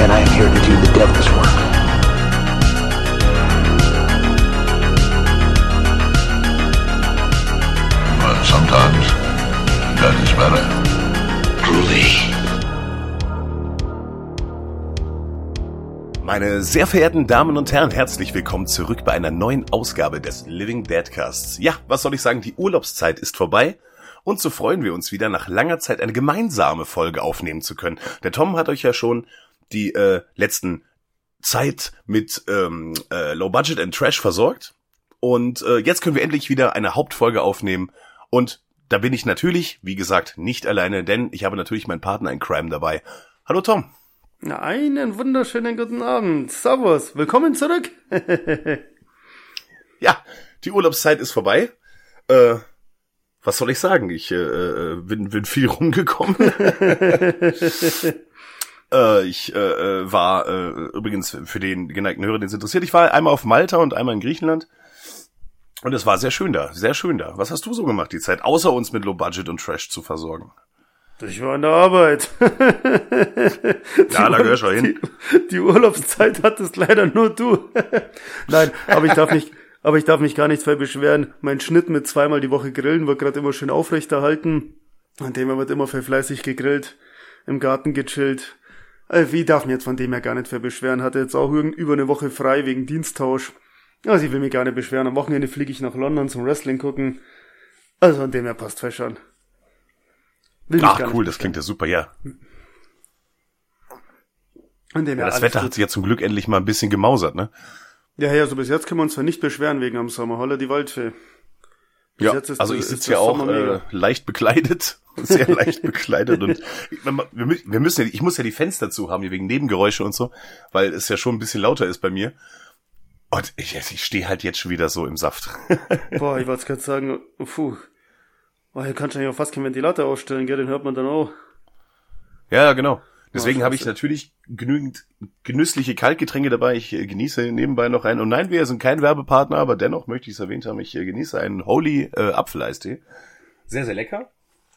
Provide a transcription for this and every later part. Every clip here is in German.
And I am here to do the devil's work. But sometimes that is better. Truly. Meine sehr verehrten Damen und Herren, herzlich willkommen zurück bei einer neuen Ausgabe des Living Deadcasts. Ja, was soll ich sagen, die Urlaubszeit ist vorbei und so freuen wir uns wieder nach langer Zeit eine gemeinsame Folge aufnehmen zu können. Der Tom hat euch ja schon die äh, letzten Zeit mit ähm, äh, Low Budget and Trash versorgt und äh, jetzt können wir endlich wieder eine Hauptfolge aufnehmen und da bin ich natürlich, wie gesagt, nicht alleine, denn ich habe natürlich meinen Partner in Crime dabei. Hallo Tom. Einen wunderschönen guten Abend. Servus. Willkommen zurück. Ja, die Urlaubszeit ist vorbei. Äh, was soll ich sagen? Ich äh, äh, bin, bin viel rumgekommen. äh, ich äh, äh, war äh, übrigens für den geneigten Hörer, den es interessiert, ich war einmal auf Malta und einmal in Griechenland. Und es war sehr schön da, sehr schön da. Was hast du so gemacht die Zeit, außer uns mit Low Budget und Trash zu versorgen? Ich war in der Arbeit. Ja, da gehörst du hin. Die, die Urlaubszeit hattest leider nur du. Nein, aber ich darf mich, aber ich darf mich gar nicht mehr beschweren. Mein Schnitt mit zweimal die Woche grillen wird gerade immer schön aufrechterhalten. An dem wird immer für fleißig gegrillt, im Garten gechillt. Also, wie darf mich jetzt von dem her gar nicht mehr beschweren? Hatte jetzt auch über eine Woche frei wegen Diensttausch. Also ich will mich gar nicht beschweren. Am Wochenende fliege ich nach London zum Wrestling gucken. Also an dem her passt fest schon. Will Ach cool, das klingt ja super, ja. An dem ja das Wetter hat sich ja zum Glück endlich mal ein bisschen gemausert, ne? Ja, ja, so bis jetzt können wir uns zwar nicht beschweren wegen am Sommer. Holla die Waldfee. Ja, also ich ist sitze ja auch äh, leicht bekleidet, sehr leicht bekleidet und wir, mü- wir müssen ja, ich muss ja die Fenster zu haben hier wegen Nebengeräusche und so, weil es ja schon ein bisschen lauter ist bei mir. Und ich, ich stehe halt jetzt schon wieder so im Saft. Boah, ich wollte gerade sagen, puh. Boah, hier kannst du auch fast keinen Ventilator ausstellen, gell? Den hört man dann auch. ja, genau. Deswegen habe ich natürlich genügend genüssliche Kaltgetränke dabei. Ich äh, genieße nebenbei noch einen. Und nein, wir sind kein Werbepartner, aber dennoch möchte ich es erwähnt haben. Ich äh, genieße einen Holy äh, Apfeleistee. Sehr, sehr lecker.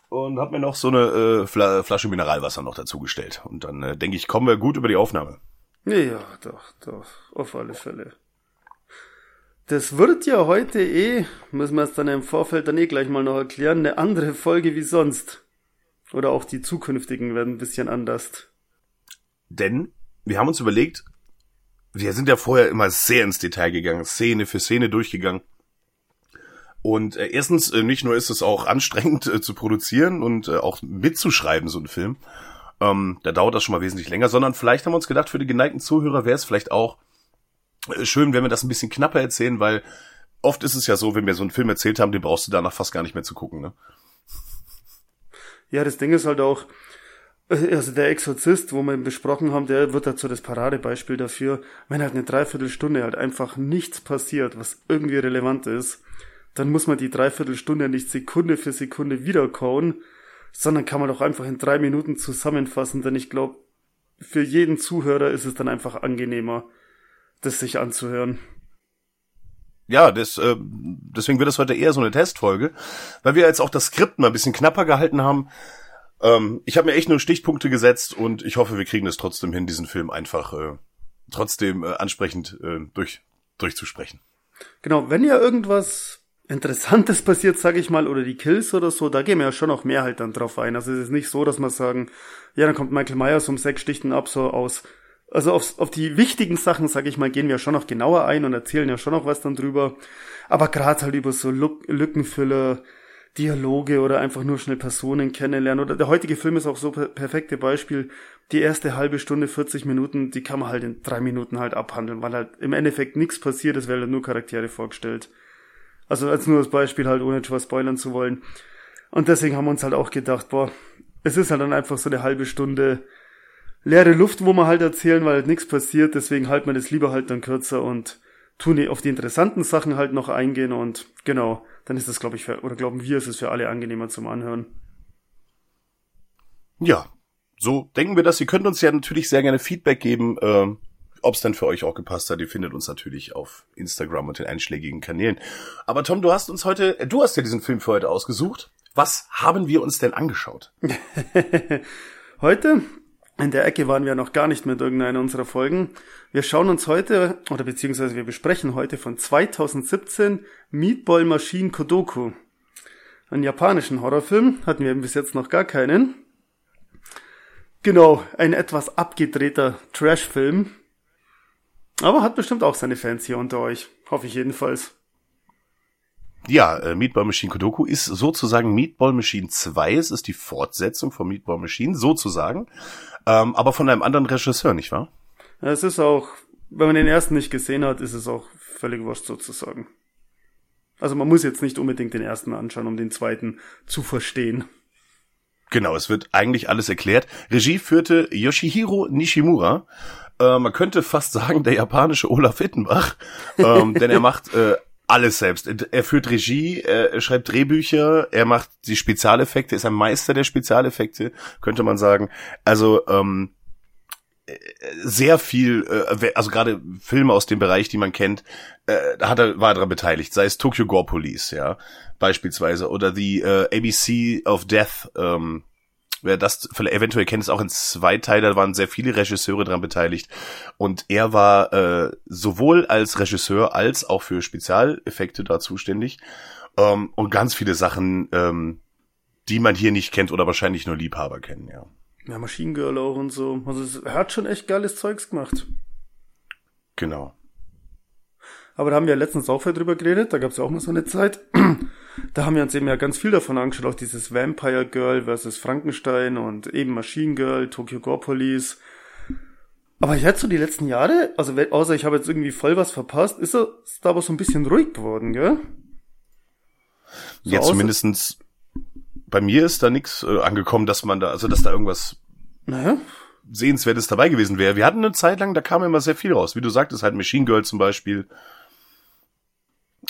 Und habe mir noch so eine äh, Fla Flasche Mineralwasser noch dazugestellt. Und dann äh, denke ich, kommen wir gut über die Aufnahme. Ja, doch, doch. Auf alle Fälle. Das wird ja heute eh, müssen wir es dann im Vorfeld dann eh gleich mal noch erklären, eine andere Folge wie sonst. Oder auch die zukünftigen werden ein bisschen anders. Denn wir haben uns überlegt, wir sind ja vorher immer sehr ins Detail gegangen, Szene für Szene durchgegangen. Und äh, erstens, äh, nicht nur ist es auch anstrengend äh, zu produzieren und äh, auch mitzuschreiben, so ein Film. Ähm, da dauert das schon mal wesentlich länger, sondern vielleicht haben wir uns gedacht, für die geneigten Zuhörer wäre es vielleicht auch äh, schön, wenn wir das ein bisschen knapper erzählen, weil oft ist es ja so, wenn wir so einen Film erzählt haben, den brauchst du danach fast gar nicht mehr zu gucken. Ne? Ja, das Ding ist halt auch, äh, also der Exorzist, wo wir ihn besprochen haben, der wird dazu das Paradebeispiel dafür, wenn halt eine Dreiviertelstunde halt einfach nichts passiert, was irgendwie relevant ist, dann muss man die Dreiviertelstunde nicht Sekunde für Sekunde wiederkauen, sondern kann man doch einfach in drei Minuten zusammenfassen, denn ich glaube, für jeden Zuhörer ist es dann einfach angenehmer, das sich anzuhören. Ja, das, äh, deswegen wird das heute eher so eine Testfolge, weil wir jetzt auch das Skript mal ein bisschen knapper gehalten haben. Ähm, ich habe mir echt nur Stichpunkte gesetzt und ich hoffe, wir kriegen es trotzdem hin, diesen Film einfach äh, trotzdem äh, ansprechend äh, durch, durchzusprechen. Genau, wenn ja irgendwas Interessantes passiert, sage ich mal, oder die Kills oder so, da gehen wir ja schon noch mehr halt dann drauf ein. Also es ist nicht so, dass wir sagen, ja, dann kommt Michael Myers um sechs Stichten ab, so aus. Also auf, auf die wichtigen Sachen, sage ich mal, gehen wir schon noch genauer ein und erzählen ja schon noch was dann drüber. Aber gerade halt über so Lück Lückenfüller, Dialoge oder einfach nur schnell Personen kennenlernen. Oder der heutige Film ist auch so per perfekte Beispiel. Die erste halbe Stunde, 40 Minuten, die kann man halt in drei Minuten halt abhandeln, weil halt im Endeffekt nichts passiert, es werden halt nur Charaktere vorgestellt. Also als nur das Beispiel halt, ohne etwas spoilern zu wollen. Und deswegen haben wir uns halt auch gedacht, boah, es ist halt dann einfach so eine halbe Stunde leere Luft, wo man halt erzählen, weil halt nichts passiert. Deswegen halten wir das lieber halt dann kürzer und tun auf die interessanten Sachen halt noch eingehen und genau, dann ist das, glaube ich, für, oder glauben wir, ist es für alle angenehmer zum Anhören. Ja, so denken wir das. Ihr könnt uns ja natürlich sehr gerne Feedback geben, ähm, ob es dann für euch auch gepasst hat. Ihr findet uns natürlich auf Instagram und den einschlägigen Kanälen. Aber Tom, du hast uns heute, äh, du hast ja diesen Film für heute ausgesucht. Was haben wir uns denn angeschaut? heute in der Ecke waren wir noch gar nicht mit irgendeiner unserer Folgen. Wir schauen uns heute, oder beziehungsweise wir besprechen heute von 2017 Meatball Machine Kodoku. Einen japanischen Horrorfilm, hatten wir bis jetzt noch gar keinen. Genau, ein etwas abgedrehter Trash-Film. Aber hat bestimmt auch seine Fans hier unter euch. Hoffe ich jedenfalls. Ja, äh, Meatball Machine Kodoku ist sozusagen Meatball Machine 2. Es ist die Fortsetzung von Meatball Machine, sozusagen. Ähm, aber von einem anderen Regisseur, nicht wahr? Ja, es ist auch, wenn man den ersten nicht gesehen hat, ist es auch völlig wurscht sozusagen. Also man muss jetzt nicht unbedingt den ersten anschauen, um den zweiten zu verstehen. Genau, es wird eigentlich alles erklärt. Regie führte Yoshihiro Nishimura. Äh, man könnte fast sagen, der japanische Olaf Hittenbach, ähm, denn er macht äh, alles selbst. Er führt Regie, er schreibt Drehbücher, er macht die Spezialeffekte, ist ein Meister der Spezialeffekte, könnte man sagen. Also ähm, sehr viel, äh, also gerade Filme aus dem Bereich, die man kennt, äh, hat er, war daran beteiligt, sei es Tokyo Gore Police, ja, beispielsweise, oder die äh, ABC of Death, ähm, wer das vielleicht eventuell kennt, ist auch in zwei Teile, da waren sehr viele Regisseure daran beteiligt. Und er war äh, sowohl als Regisseur als auch für Spezialeffekte da zuständig. Ähm, und ganz viele Sachen, ähm, die man hier nicht kennt oder wahrscheinlich nur Liebhaber kennen, ja. Ja, Machine Girl auch und so. Also er hat schon echt geiles Zeugs gemacht. Genau. Aber da haben wir letztens auch viel drüber geredet, da gab es ja auch mal so eine Zeit. da haben wir uns eben ja ganz viel davon angeschaut, auch dieses Vampire Girl versus Frankenstein und eben Machine Girl, Tokyo Gore Police. Aber jetzt so die letzten Jahre, also außer ich habe jetzt irgendwie voll was verpasst, ist er da aber so ein bisschen ruhig geworden, gell? So ja, zumindestens bei mir ist da nichts äh, angekommen, dass man da, also dass da irgendwas naja. Sehenswertes dabei gewesen wäre. Wir hatten eine Zeit lang, da kam immer sehr viel raus. Wie du sagtest, halt Machine Girl zum Beispiel.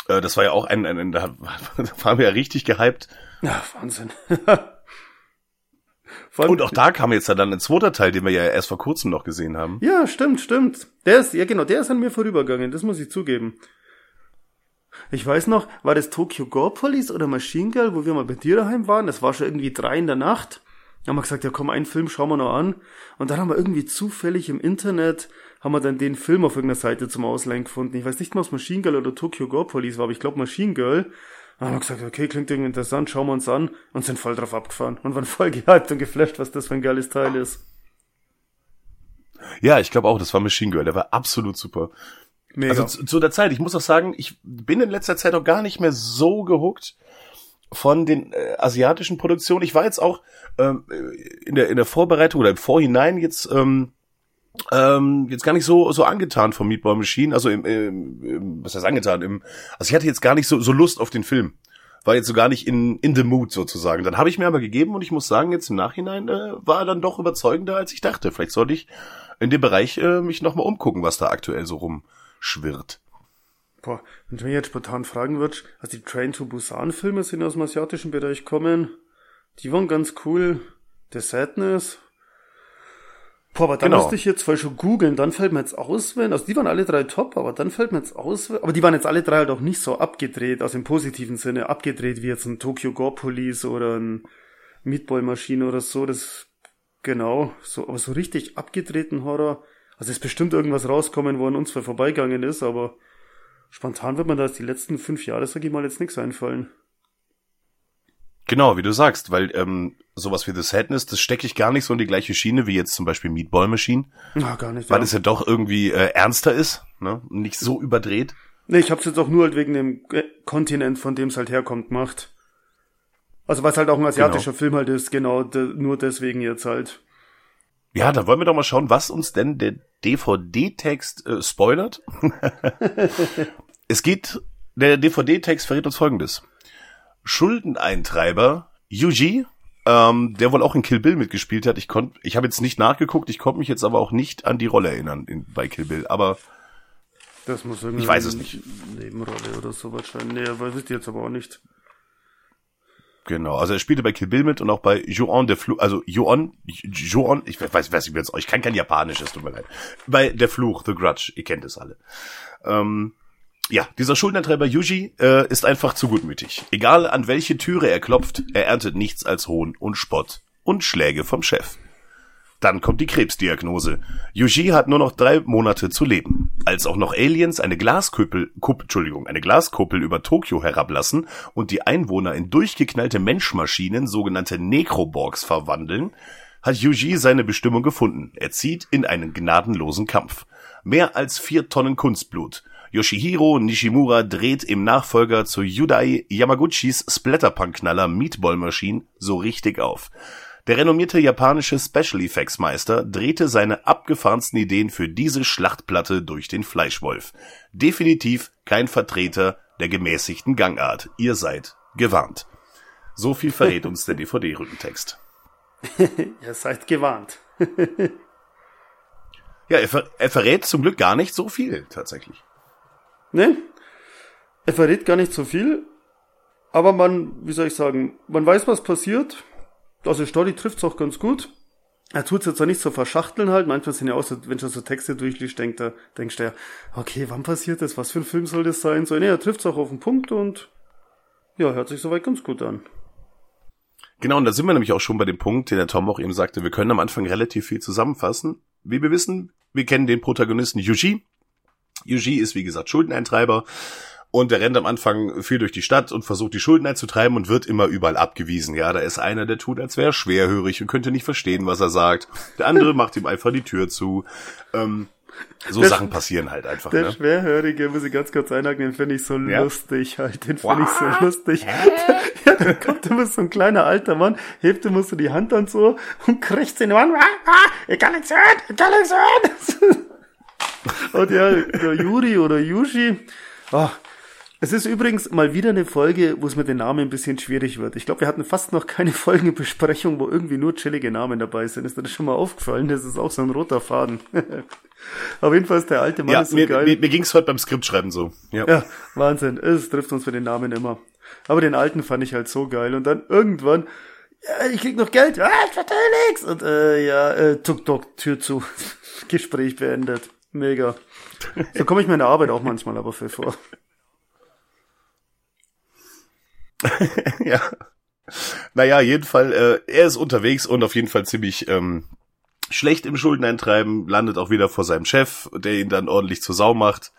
Äh, das war ja auch ein, ein, ein da waren wir ja richtig gehypt. Ja, Wahnsinn. Und auch da kam jetzt ja dann ein zweiter Teil, den wir ja erst vor kurzem noch gesehen haben. Ja, stimmt, stimmt. Der ist, ja genau, der ist an mir vorübergegangen, das muss ich zugeben. Ich weiß noch, war das Tokyo Gore Police oder Machine Girl, wo wir mal bei dir daheim waren? Das war schon irgendwie drei in der Nacht. Haben wir gesagt, ja komm, einen Film schauen wir noch an. Und dann haben wir irgendwie zufällig im Internet, haben wir dann den Film auf irgendeiner Seite zum Ausleihen gefunden. Ich weiß nicht mal, ob es Machine Girl oder Tokyo Gore Police war, aber ich glaube Machine Girl. Dann haben wir gesagt, okay, klingt irgendwie interessant, schauen wir uns an und sind voll drauf abgefahren und waren voll gehypt und geflasht, was das für ein geiles Teil ist. Ja, ich glaube auch, das war Machine Girl, der war absolut super. Mega. Also zu, zu, der Zeit, ich muss auch sagen, ich bin in letzter Zeit auch gar nicht mehr so gehuckt von den äh, asiatischen Produktionen. Ich war jetzt auch ähm, in der in der Vorbereitung oder im Vorhinein jetzt ähm, ähm, jetzt gar nicht so so angetan vom Meatball Machine. Also im, im, im was heißt angetan? Im, also ich hatte jetzt gar nicht so so Lust auf den Film. War jetzt so gar nicht in in the mood sozusagen. Dann habe ich mir aber gegeben und ich muss sagen, jetzt im Nachhinein äh, war er dann doch überzeugender als ich dachte. Vielleicht sollte ich in dem Bereich äh, mich noch mal umgucken, was da aktuell so rum schwirrt. Boah, wenn du mich jetzt spontan fragen würdest, also die Train to Busan Filme sind aus dem asiatischen Bereich kommen, die waren ganz cool. The Sadness. Boah, aber dann genau. musste ich jetzt voll schon googeln, dann fällt mir jetzt aus, wenn, also die waren alle drei top, aber dann fällt mir jetzt aus, aber die waren jetzt alle drei halt auch nicht so abgedreht, also im positiven Sinne abgedreht wie jetzt ein Tokyo Gore Police oder ein Meatball Maschine oder so, das, genau, so, aber so richtig abgedrehten Horror, also ist bestimmt irgendwas rauskommen, wo an uns vorbeigegangen ist, aber spontan wird man da die letzten fünf Jahre, sag ich mal, jetzt nichts einfallen. Genau, wie du sagst, weil ähm, sowas wie The Sadness, das stecke ich gar nicht so in die gleiche Schiene wie jetzt zum Beispiel Meatball Machine. Ja, gar nicht. Weil ja. es ja doch irgendwie äh, ernster ist, ne? Nicht so überdreht. Nee, ich hab's jetzt auch nur halt wegen dem äh, Kontinent, von dem es halt herkommt, gemacht. Also was halt auch ein asiatischer genau. Film halt ist, genau, nur deswegen jetzt halt. Ja, da wollen wir doch mal schauen, was uns denn der DVD-Text äh, spoilert. es geht, der DVD-Text verrät uns folgendes. Schuldeneintreiber Yuji ähm, der wohl auch in Kill Bill mitgespielt hat. Ich konnte, ich habe jetzt nicht nachgeguckt, ich konnte mich jetzt aber auch nicht an die Rolle erinnern in, bei Kill Bill. Aber Das muss Ich weiß es nicht. Nebenrolle oder so wahrscheinlich. Nee, wisst ihr jetzt aber auch nicht. genau, also er spielte bei Kill Bill mit und auch bei Joan der Fluch, also Joan, Joan, ich weiß, weiß ich jetzt, ich kann kein Japanisch, es tut mir leid. Bei der Fluch, The Grudge, ihr kennt es alle. Ähm, ja, dieser Schuldnertreiber Yuji äh, ist einfach zu gutmütig. Egal an welche Türe er klopft, er erntet nichts als Hohn und Spott und Schläge vom Chef. Dann kommt die Krebsdiagnose. Yuji hat nur noch drei Monate zu leben. Als auch noch Aliens eine Glaskuppel, Kupp, Entschuldigung, eine Glaskuppel über Tokio herablassen und die Einwohner in durchgeknallte Menschmaschinen, sogenannte Necroborgs, verwandeln, hat Yuji seine Bestimmung gefunden. Er zieht in einen gnadenlosen Kampf. Mehr als vier Tonnen Kunstblut. Yoshihiro Nishimura dreht im Nachfolger zu Yudai Yamaguchis Splatterpunk-Knaller Meatball Machine so richtig auf. Der renommierte japanische Special Effects Meister drehte seine abgefahrensten Ideen für diese Schlachtplatte durch den Fleischwolf. Definitiv kein Vertreter der gemäßigten Gangart. Ihr seid gewarnt. So viel verrät uns der DVD-Rückentext. Ihr seid gewarnt. Ja, er, ver er verrät zum Glück gar nicht so viel, tatsächlich. Ne? Er verrät gar nicht so viel. Aber man, wie soll ich sagen, man weiß, was passiert. Also Story trifft's auch ganz gut. Er tut's jetzt auch nicht so verschachteln halt. Manchmal sind ja auch so, wenn du so Texte durchliest, denkt er, denkst du ja, okay, wann passiert das? Was für ein Film soll das sein? So, ne, er trifft's auch auf den Punkt und ja, hört sich soweit ganz gut an. Genau, und da sind wir nämlich auch schon bei dem Punkt, den der Tom auch eben sagte, wir können am Anfang relativ viel zusammenfassen. Wie wir wissen, wir kennen den Protagonisten Yuji. Yuji ist, wie gesagt, Schuldeneintreiber. Und der rennt am Anfang viel durch die Stadt und versucht die Schulden einzutreiben und wird immer überall abgewiesen. Ja, da ist einer, der tut, als wäre er schwerhörig und könnte nicht verstehen, was er sagt. Der andere macht ihm einfach die Tür zu. Ähm, so Der- Sachen passieren halt einfach. Der Ne? Schwerhörige, muss ich ganz kurz einhaken, den finde ich so Ja. lustig halt, den finde ich so lustig. Ja, da kommt immer so ein kleiner alter Mann, hebt immer so die Hand an so und kriegt ah, ah, ich kann nichts hören, ich kann nichts hören. Und ja, der Yuri oder Yushi, ah, es ist übrigens mal wieder eine Folge, wo es mit den Namen ein bisschen schwierig wird. Ich glaube, wir hatten fast noch keine Folgenbesprechung, wo irgendwie nur chillige Namen dabei sind. Ist dir das schon mal aufgefallen? Das ist auch so ein roter Faden. Auf jeden Fall ist der alte Mann Ja, ist so mir, geil. mir, mir ging's heute beim Skriptschreiben so. Ja. Ja, Wahnsinn. Es trifft uns für den Namen immer. Aber den alten fand ich halt so geil. Und dann irgendwann, ja, ich krieg noch Geld. Ah, ich verstehe nix. Und äh, ja, äh, tuk tuk, Tür zu. Gespräch beendet. Mega. So komme ich mir in der Arbeit auch manchmal aber für vor. ja. Naja, jeden Fall, äh, er ist unterwegs und auf jeden Fall ziemlich ähm, schlecht im Schuldeneintreiben, landet auch wieder vor seinem Chef, der ihn dann ordentlich zur Sau macht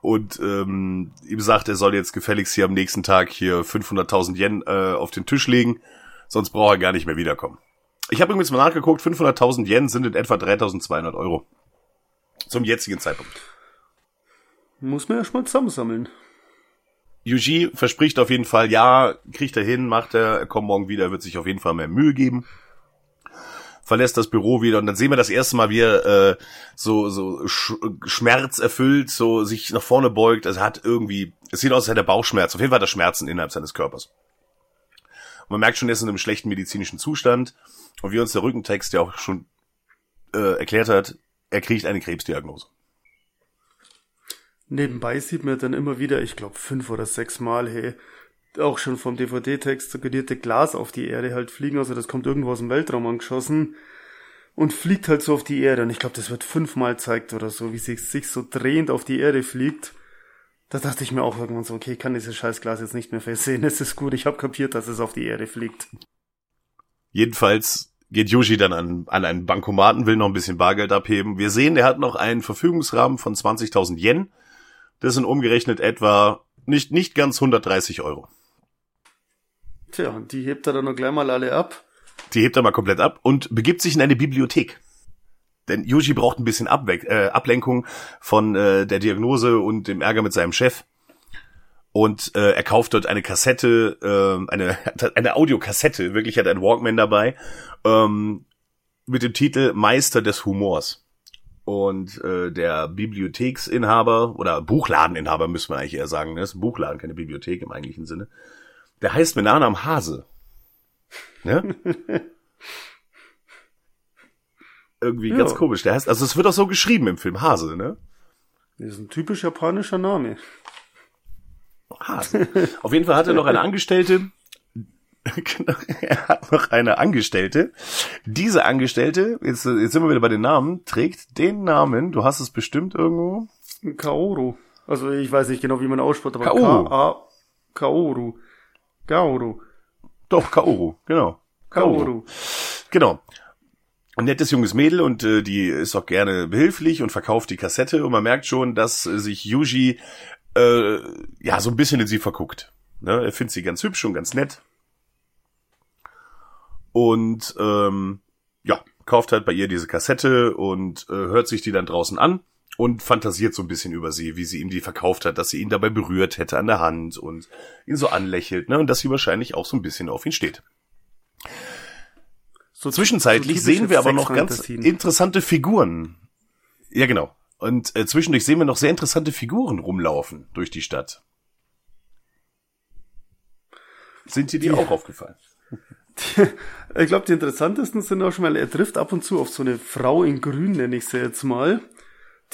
und ähm, ihm sagt, er soll jetzt gefälligst hier am nächsten Tag hier 500.000 Yen äh, auf den Tisch legen, sonst braucht er gar nicht mehr wiederkommen. Ich habe übrigens mal nachgeguckt, 500.000 Yen sind in etwa 3.200 Euro. Zum jetzigen Zeitpunkt. Muss man erst mal zusammensammeln. Yuji verspricht auf jeden Fall, ja, kriegt er hin, macht er, er kommt morgen wieder, wird sich auf jeden Fall mehr Mühe geben. Verlässt das Büro wieder und dann sehen wir das erste Mal, wie er äh, so, so sch schmerzerfüllt, so sich nach vorne beugt. Also hat irgendwie, es sieht aus, als hätte er Bauchschmerz. Auf jeden Fall hat er Schmerzen innerhalb seines Körpers. Und man merkt schon, er ist in einem schlechten medizinischen Zustand. Und wie uns der Rückentext ja auch schon äh, erklärt hat, er kriegt eine Krebsdiagnose. Nebenbei sieht man dann immer wieder, ich glaube fünf oder sechs Mal, hey, auch schon vom DVD-Text suggerierte Glas auf die Erde halt fliegen, also das kommt irgendwo aus dem Weltraum angeschossen und fliegt halt so auf die Erde und ich glaube, das wird fünfmal zeigt oder so, wie sich sich so drehend auf die Erde fliegt. Da dachte ich mir auch irgendwann so, okay, ich kann dieses scheiß Glas jetzt nicht mehr versehen, es ist gut, ich habe kapiert, dass es auf die Erde fliegt. Jedenfalls geht Yoshi dann an, an einen Bankomaten, will noch ein bisschen Bargeld abheben. Wir sehen, er hat noch einen Verfügungsrahmen von 20.000 Yen. Das sind umgerechnet etwa nicht, nicht ganz 130 Euro. Tja, und die hebt er dann noch gleich mal alle ab. Die hebt er mal komplett ab und begibt sich in eine Bibliothek. Denn Yoshi braucht ein bisschen Abwe äh, Ablenkung von äh, der Diagnose und dem Ärger mit seinem Chef. Und äh, er kauft dort eine Kassette, äh, eine, eine Audiokassette, wirklich hat er einen Walkman dabei, ähm, mit dem Titel Meister des Humors. Und äh, der Bibliotheksinhaber oder Buchladeninhaber müssen wir eigentlich eher sagen, ne? das ist ein Buchladen, keine Bibliothek im eigentlichen Sinne. Der heißt mit Nachnamen Hase. Ne? Irgendwie Ja. ganz komisch. Der heißt, also es wird auch so geschrieben im Film Hase, ne? Das ist ein typisch japanischer Name. Hase. Auf jeden Fall hat er noch eine Angestellte. Genau, er hat noch eine Angestellte. Diese Angestellte, jetzt, jetzt sind wir wieder bei den Namen, trägt den Namen, du hast es bestimmt irgendwo. Kaoru. Also ich weiß nicht genau, wie man ausspricht, aber Kaoru. K-A... Kaoru. Kaoru. Doch, Kaoru, genau. Kaoru. Genau. Ein nettes junges Mädel und äh, die ist auch gerne behilflich und verkauft die Kassette und man merkt schon, dass äh, sich Yuji äh, ja so ein bisschen in sie verguckt. Ne? Er findet sie ganz hübsch und ganz nett. Und ähm, ja, kauft halt bei ihr diese Kassette und äh, hört sich die dann draußen an und fantasiert so ein bisschen über sie, wie sie ihm die verkauft hat, dass sie ihn dabei berührt hätte an der Hand und ihn so anlächelt, ne? Und dass sie wahrscheinlich auch so ein bisschen auf ihn steht. So Zwischenzeitlich so sehen wir aber noch ganz interessante Figuren. Ja, genau. Und äh, zwischendurch sehen wir noch sehr interessante Figuren rumlaufen durch die Stadt. Sind dir die, auch aufgefallen? Ich glaube, die interessantesten sind auch schon mal, er trifft ab und zu auf so eine Frau in Grün, nenne ich sie jetzt mal.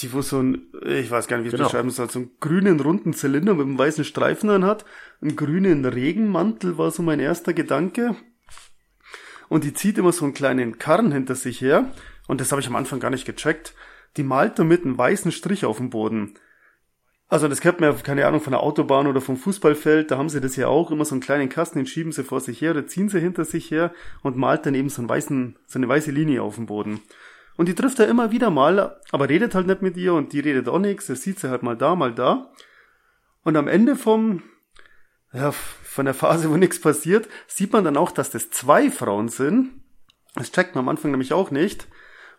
Die, wo so ein, ich weiß gar nicht, wie ich es Genau. beschreiben soll, so einen grünen runden Zylinder mit einem weißen Streifen dran hat. Einen grünen Regenmantel war so mein erster Gedanke. Und die zieht immer so einen kleinen Karren hinter sich her. Und das habe ich am Anfang gar nicht gecheckt. Die malt damit einen weißen Strich auf dem Boden. Also das kennt man ja, keine Ahnung, von der Autobahn oder vom Fußballfeld, da haben sie das ja auch, immer so einen kleinen Kasten, den schieben sie vor sich her oder ziehen sie hinter sich her und malt dann eben so, einen weißen, so eine weiße Linie auf dem Boden. Und die trifft er immer wieder mal, aber redet halt nicht mit ihr und die redet auch nichts, er sieht sie halt mal da, mal da. Und am Ende vom, ja, von der Phase, wo nichts passiert, sieht man dann auch, dass das zwei Frauen sind. Das checkt man am Anfang nämlich auch nicht.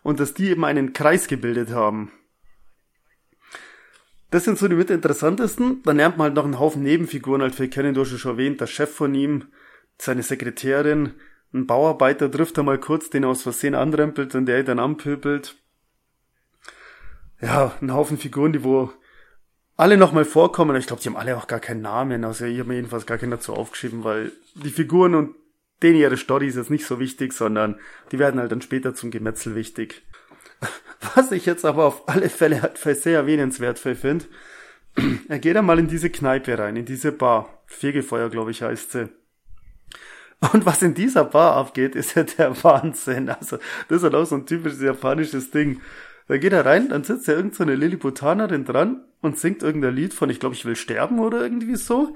Und dass die eben einen Kreis gebildet haben. Das sind so die mit interessantesten. Dann lernt man halt noch einen Haufen Nebenfiguren halt für kennen, du hast schon erwähnt, der Chef von ihm, seine Sekretärin, ein Bauarbeiter trifft er mal kurz, den er aus Versehen anrempelt und der ihn dann anpöbelt. Ja, ein Haufen Figuren, die wo alle nochmal vorkommen. Ich glaube, die haben alle auch gar keinen Namen. Also ich habe mir jedenfalls gar keinen dazu aufgeschrieben, weil die Figuren und denen ihre Story ist jetzt nicht so wichtig, sondern die werden halt dann später zum Gemetzel wichtig. Was ich jetzt aber auf alle Fälle halt sehr erwähnenswert finde, er geht einmal in diese Kneipe rein, in diese Bar. Fegefeuer, glaube ich, heißt sie. Und was in dieser Bar abgeht, ist ja der Wahnsinn. Also, das ist halt auch so ein typisches japanisches Ding. Da geht er rein, dann sitzt ja irgend so eine Lilliputanerin dran und singt irgendein Lied von, ich glaube, ich will sterben oder irgendwie so.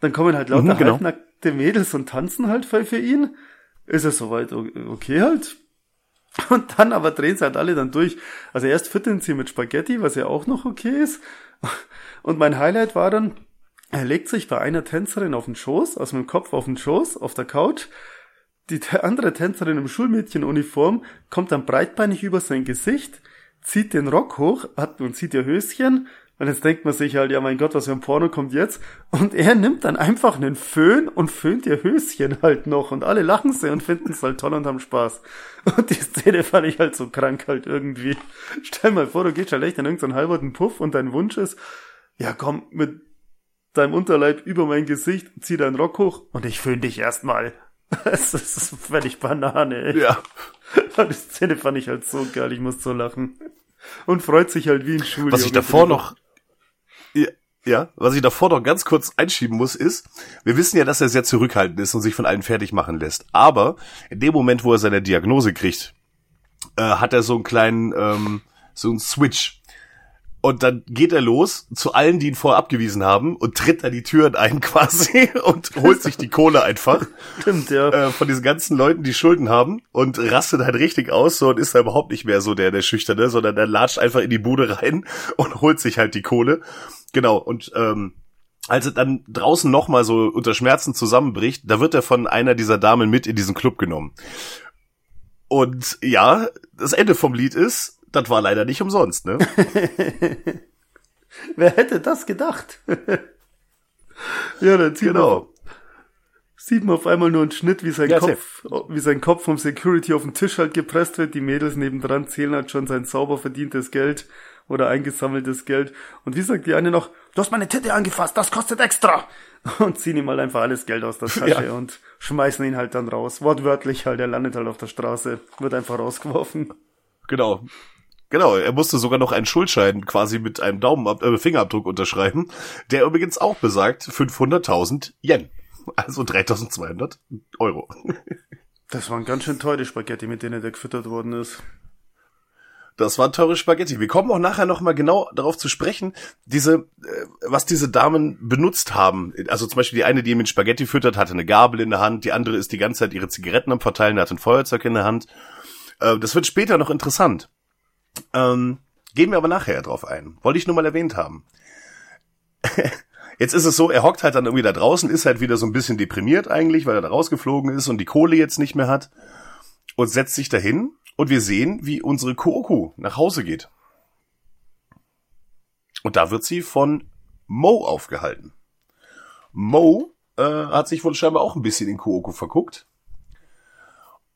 Dann kommen halt lauter Mhm, genau. Halbnackte Mädels und tanzen halt voll für ihn. Ist es soweit okay halt? Und dann aber drehen sie halt alle dann durch. Also erst füttern sie mit Spaghetti, was ja auch noch okay ist. Und mein Highlight war dann, er legt sich bei einer Tänzerin auf den Schoß, aus dem Kopf auf den Schoß, auf der Couch. Die andere Tänzerin im Schulmädchenuniform kommt dann breitbeinig über sein Gesicht, zieht den Rock hoch, hat und zieht ihr Höschen. Und jetzt denkt man sich halt, ja mein Gott, was für ein Porno kommt jetzt? Und er nimmt dann einfach einen Föhn und föhnt ihr Höschen halt noch. Und alle lachen sie und finden es halt toll und haben Spaß. Und die Szene fand ich halt so krank halt irgendwie. Stell mal vor, du gehst halt echt in irgendeinen halberten Puff und dein Wunsch ist, ja komm, mit deinem Unterleib über mein Gesicht, zieh deinen Rock hoch und ich föhn dich erstmal. Das ist völlig Banane, ey. Ja. Die Szene fand ich halt so geil, ich muss so lachen. Und freut sich halt wie ein Schuljunge. Was ich davor noch, ja, ja, was ich davor noch ganz kurz einschieben muss, ist, wir wissen ja, dass er sehr zurückhaltend ist und sich von allen fertig machen lässt. Aber in dem Moment, wo er seine Diagnose kriegt, äh, hat er so einen kleinen, ähm, so einen Switch. Und dann geht er los zu allen, die ihn vorher abgewiesen haben und tritt da die Türen ein quasi und holt sich die Kohle einfach Stimmt, ja. äh, von diesen ganzen Leuten, die Schulden haben und rastet halt richtig aus so und ist da überhaupt nicht mehr so der, der Schüchterne, sondern der latscht einfach in die Bude rein und holt sich halt die Kohle. Genau, und ähm, als er dann draußen nochmal so unter Schmerzen zusammenbricht, da wird er von einer dieser Damen mit in diesen Club genommen. Und ja, das Ende vom Lied ist, das war leider nicht umsonst, ne? Wer hätte das gedacht? ja, dann sieht, man, genau. sieht man auf einmal nur einen Schnitt, wie sein Ja, Kopf, wie sein Kopf vom Security auf den Tisch halt gepresst wird. Die Mädels nebendran zählen halt schon sein sauber verdientes Geld oder eingesammeltes Geld. Und wie sagt die eine noch, du hast meine Titte angefasst, das kostet extra. Und ziehen ihm halt einfach alles Geld aus der Tasche Ja. und schmeißen ihn halt dann raus. Wortwörtlich halt, er landet halt auf der Straße, wird einfach rausgeworfen. Genau. Genau, er musste sogar noch einen Schuldschein quasi mit einem Daumenab äh, Fingerabdruck unterschreiben, der übrigens auch besagt 500.000 Yen. Also 3.200 Euro. Das waren ganz schön teure Spaghetti, mit denen der gefüttert worden ist. Das waren teure Spaghetti. Wir kommen auch nachher nochmal genau darauf zu sprechen, diese, äh, was diese Damen benutzt haben. Also zum Beispiel die eine, die ihn mit Spaghetti füttert, hatte eine Gabel in der Hand, die andere ist die ganze Zeit ihre Zigaretten am Verteilen, hat ein Feuerzeug in der Hand. Äh, das wird später noch interessant. Ähm, gehen wir aber nachher drauf ein. Wollte ich nur mal erwähnt haben. Jetzt ist es so, er hockt halt dann irgendwie da draußen, ist halt wieder so ein bisschen deprimiert eigentlich, weil er da rausgeflogen ist und die Kohle jetzt nicht mehr hat und setzt sich dahin und wir sehen, wie unsere Koku nach Hause geht. Und da wird sie von Mo aufgehalten. Mo äh, hat sich wohl scheinbar auch ein bisschen in Kooko verguckt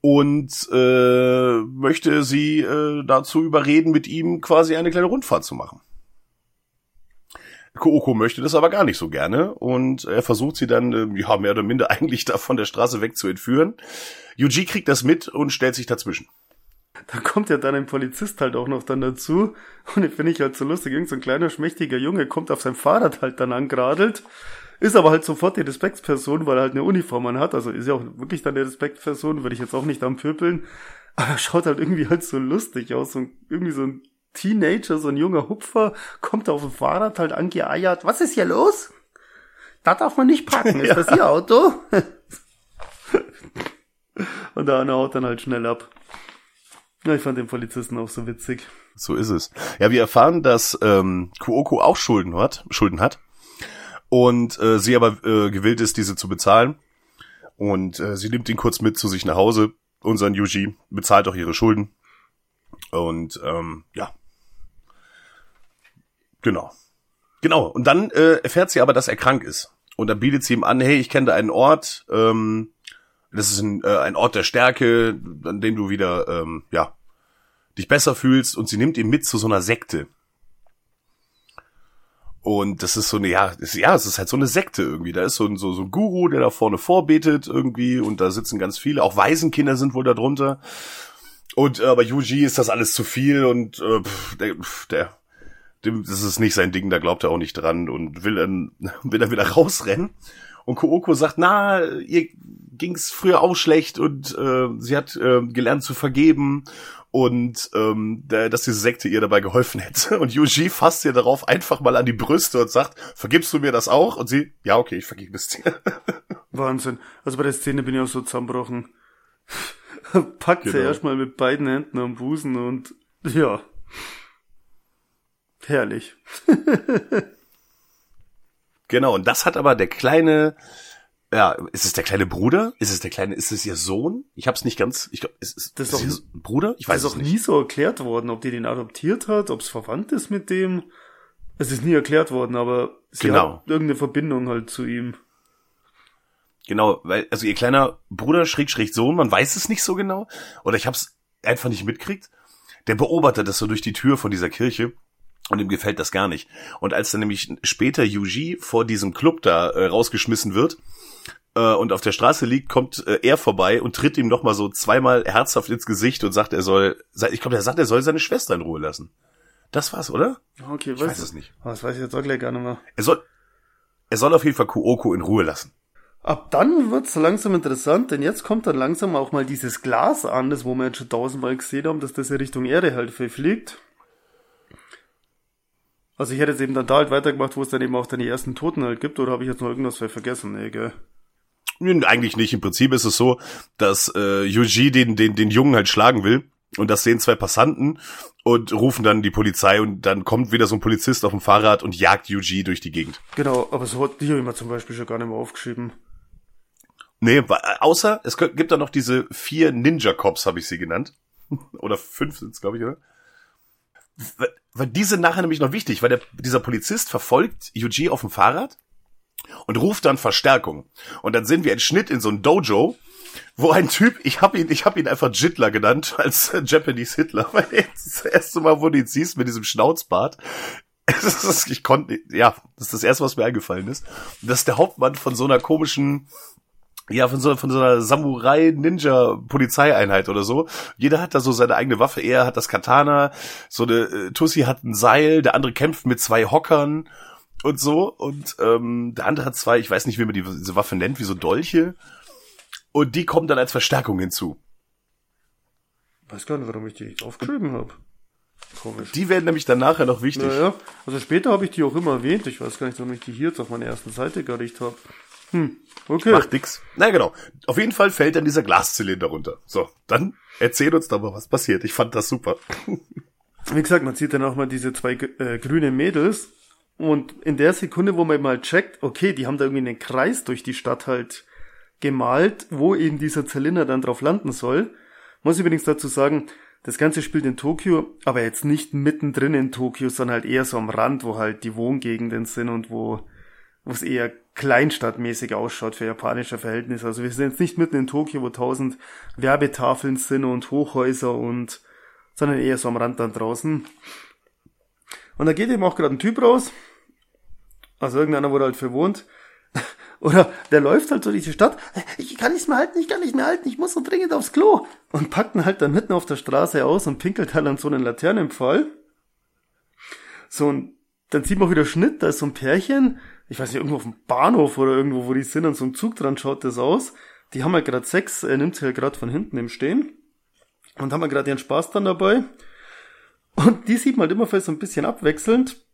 und äh, möchte sie äh, dazu überreden, mit ihm quasi eine kleine Rundfahrt zu machen. Kooko möchte das aber gar nicht so gerne und er versucht sie dann, äh, ja, mehr oder minder eigentlich da von der Straße weg zu entführen. Yuji kriegt das mit und stellt sich dazwischen. Da kommt ja dann ein Polizist halt auch noch dann dazu. Und den finde ich halt so lustig. Irgend so ein kleiner, schmächtiger Junge kommt auf sein Fahrrad halt dann angeradelt. Ist aber halt sofort die Respektsperson, weil er halt eine Uniform an hat. Also ist ja auch wirklich dann eine Respektsperson, würde ich jetzt auch nicht anpöpeln. Aber er schaut halt irgendwie halt so lustig aus. So, irgendwie so ein Teenager, so ein junger Hupfer, kommt auf dem Fahrrad halt angeeiert. Was ist hier los? Da darf man nicht parken. Ist das Ihr Auto? Und der eine haut dann halt schnell ab. Ja, ich fand den Polizisten auch so witzig. So ist es. Ja, wir erfahren, dass ähm, Kuoko auch Schulden hat, Schulden hat und äh, sie aber äh, gewillt ist, diese zu bezahlen. Und äh, sie nimmt ihn kurz mit zu sich nach Hause, unseren Yuji, bezahlt auch ihre Schulden. Und ähm, ja. Genau. Genau. Und dann äh, erfährt sie aber, dass er krank ist. Und dann bietet sie ihm an, hey, ich kenne da einen Ort, ähm, das ist ein, äh, ein Ort der Stärke, an dem du wieder, ähm, ja, dich besser fühlst und sie nimmt ihn mit zu so einer Sekte. Und das ist so eine, ja, ist, ja, es ist halt so eine Sekte irgendwie. Da ist so ein, so, so ein Guru, der da vorne vorbetet irgendwie und da sitzen ganz viele, auch Waisenkinder sind wohl da drunter. Und äh, aber Yuji ist das alles zu viel und äh, pff, der, pff, der, dem, das ist nicht sein Ding, da glaubt er auch nicht dran und will dann, will dann wieder rausrennen. Und Kooko sagt, na, ihr ging's früher auch schlecht und äh, sie hat äh, gelernt zu vergeben und ähm, dass diese Sekte ihr dabei geholfen hätte. Und Yuji fasst ihr darauf einfach mal an die Brüste und sagt, vergibst du mir das auch? Und sie, ja, okay, ich vergib es dir. Wahnsinn. Also bei der Szene bin ich auch so zusammenbrochen. Packt sie Genau. erstmal mit beiden Händen am Busen und ja. Herrlich. genau, und das hat aber der kleine, ja, ist es der kleine Bruder? Ist es der kleine, ist es ihr Sohn? Ich hab's nicht ganz, ich glaube, ist, ist, Das ist ist ihr doch- So- Bruder? Ich weiß ist es auch nicht. nie so erklärt worden, ob die den adoptiert hat, ob es verwandt ist mit dem. Es ist nie erklärt worden, aber sie Genau. hat irgendeine Verbindung halt zu ihm. Genau, weil, also ihr kleiner Bruder, Schräg, Schräg Sohn, man weiß es nicht so genau. Oder ich hab's einfach nicht mitkriegt. Der beobachtet das so durch die Tür von dieser Kirche. Und ihm gefällt das gar nicht. Und als dann nämlich später Yuji vor diesem Club da äh, rausgeschmissen wird äh, und auf der Straße liegt, kommt äh, er vorbei und tritt ihm nochmal so zweimal herzhaft ins Gesicht und sagt, er soll, ich glaube, er sagt, er soll seine Schwester in Ruhe lassen. Das war's, oder? Okay, Ich weiß es nicht. Oh, das weiß ich jetzt auch gleich gar nicht mehr. Er soll, er soll auf jeden Fall Kuoko in Ruhe lassen. Ab dann wird's langsam interessant, denn jetzt kommt dann langsam auch mal dieses Glas an, das wo wir jetzt schon tausendmal gesehen haben, dass das in Richtung Erde halt verfliegt. Also ich hätte jetzt eben dann da halt weitergemacht, wo es dann eben auch dann die ersten Toten halt gibt, oder habe ich jetzt noch irgendwas vergessen? Nee, gell? Nun, Eigentlich nicht. Im Prinzip ist es so, dass äh, Yuji den, den, den Jungen halt schlagen will. Und das sehen zwei Passanten und rufen dann die Polizei und dann kommt wieder so ein Polizist auf dem Fahrrad und jagt Yuji durch die Gegend. Genau, aber so hat die habe ich mir zum Beispiel schon gar nicht mehr aufgeschrieben. Nee, außer es gibt da noch diese vier Ninja-Cops, habe ich sie genannt. oder fünf sind's, glaube ich, oder? Weil- Weil die sind nachher nämlich noch wichtig, weil der, dieser Polizist verfolgt Yuji auf dem Fahrrad und ruft dann Verstärkung. Und dann sehen wir einen Schnitt in so ein Dojo, wo ein Typ, ich hab ihn, ich hab ihn einfach Jitler genannt, als Japanese Hitler, weil das erste Mal, wo du ihn siehst mit diesem Schnauzbart, ich konnte, ja, das ist das erste, was mir eingefallen ist. Und das ist der Hauptmann von so einer komischen, ja, von so, von so einer Samurai-Ninja-Polizeieinheit oder so. Jeder hat da so seine eigene Waffe. Er hat das Katana, so eine äh, Tussi hat ein Seil, der andere kämpft mit zwei Hockern und so. Und ähm, der andere hat zwei, ich weiß nicht, wie man die, diese Waffe nennt, wie so Dolche. Und die kommen dann als Verstärkung hinzu. Weiß gar nicht, warum ich die nicht aufgeschrieben habe. Komisch. Die werden nämlich dann nachher noch wichtig. Naja, also später habe ich die auch immer erwähnt. Ich weiß gar nicht, warum ich die hier jetzt auf meiner ersten Seite gar nicht habe. Hm, okay. Macht nix. Na genau. Auf jeden Fall fällt dann dieser Glaszylinder runter. So, dann erzähl uns doch mal, was passiert. Ich fand das super. Wie gesagt, man sieht dann auch mal diese zwei äh, grüne Mädels. Und in der Sekunde, wo man mal checkt, okay, die haben da irgendwie einen Kreis durch die Stadt halt gemalt, wo eben dieser Zylinder dann drauf landen soll. Muss ich übrigens dazu sagen, das Ganze spielt in Tokio, aber jetzt nicht mittendrin in Tokio, sondern halt eher so am Rand, wo halt die Wohngegenden sind und wo, wo es eher kleinstadtmäßig ausschaut für japanische Verhältnisse. Also wir sind jetzt nicht mitten in Tokio, wo tausend Werbetafeln sind und Hochhäuser und, sondern eher so am Rand dann draußen. Und da geht eben auch gerade ein Typ raus. Also irgendeiner, er halt für wohnt. Oder der läuft halt so durch die Stadt. Ich kann nicht mehr halten, ich kann nicht mehr halten, ich muss so dringend aufs Klo. Und packt ihn halt dann mitten auf der Straße aus und pinkelt halt an so einen Laternenpfahl. So, und dann sieht man auch wieder Schnitt, da ist so ein Pärchen, ich weiß nicht, irgendwo auf dem Bahnhof oder irgendwo, wo die sind, an so einem Zug dran schaut das aus. Die haben halt gerade Sex, er nimmt sie halt gerade von hinten im Stehen. Und haben halt gerade ihren Spaß dann dabei. Und die sieht man halt immer so ein bisschen abwechselnd.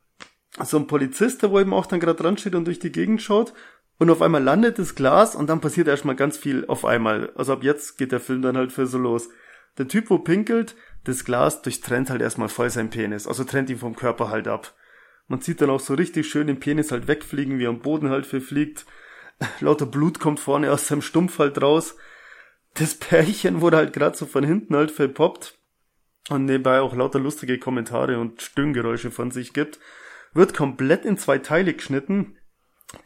So ein Polizist, der wo eben auch dann gerade dran steht und durch die Gegend schaut. Und auf einmal landet das Glas und dann passiert erstmal ganz viel auf einmal. Also ab jetzt geht der Film dann halt für so los. Der Typ, wo pinkelt, das Glas durchtrennt halt erstmal voll sein Penis. Also trennt ihn vom Körper halt ab. Man sieht dann auch so richtig schön den Penis halt wegfliegen, wie er am Boden halt verfliegt. Lauter Blut kommt vorne aus seinem Stumpf halt raus. Das Pärchen wurde halt gerade so von hinten halt verpoppt und nebenbei auch lauter lustige Kommentare und Stöhngeräusche von sich gibt. Wird komplett in zwei Teile geschnitten.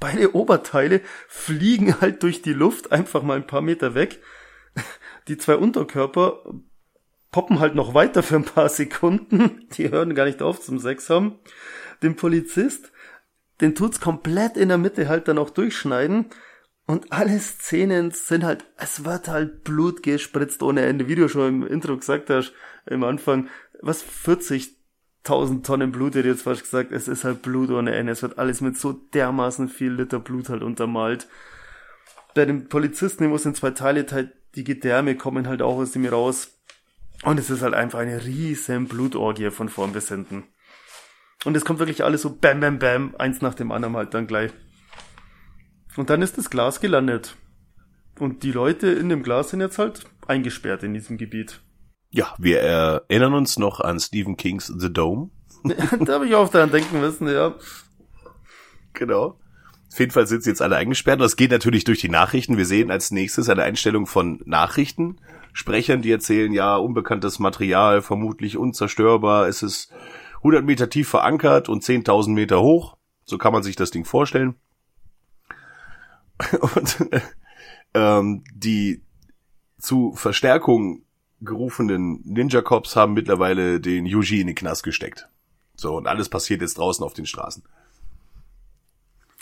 Beide Oberteile fliegen halt durch die Luft einfach mal ein paar Meter weg. Die zwei Unterkörper poppen halt noch weiter für ein paar Sekunden. Die hören gar nicht auf zum Sex haben. Den Polizist, den tut's komplett in der Mitte halt dann auch durchschneiden. Und alle Szenen sind halt, es wird halt Blut gespritzt ohne Ende. Wie du schon im Intro gesagt hast, im Anfang, was 40.000 Tonnen Blut, hätte ich jetzt fast gesagt, es ist halt Blut ohne Ende. Es wird alles mit so dermaßen viel Liter Blut halt untermalt. Bei dem Polizisten, wo es in zwei Teile teilt, die Gedärme kommen halt auch aus ihm raus. Und es ist halt einfach eine riesen Blutorgie von vorn bis hinten. Und es kommt wirklich alles so bam, bam, bam, eins nach dem anderen halt dann gleich. Und dann ist das Glas gelandet. Und die Leute in dem Glas sind jetzt halt eingesperrt in diesem Gebiet. Ja, wir erinnern uns noch an Stephen Kings The Dome. da habe ich auch daran denken müssen, ja. Genau. Auf jeden Fall sind sie jetzt alle eingesperrt. Und das geht natürlich durch die Nachrichten. Wir sehen als nächstes eine Einstellung von Nachrichtensprechern, die erzählen, ja, unbekanntes Material, vermutlich unzerstörbar. Es ist 100 Meter tief verankert und 10.000 Meter hoch. So kann man sich das Ding vorstellen. Und ähm, die zu Verstärkung gerufenen Ninja Cops haben mittlerweile den Yuji in den Knast gesteckt. So, und alles passiert jetzt draußen auf den Straßen.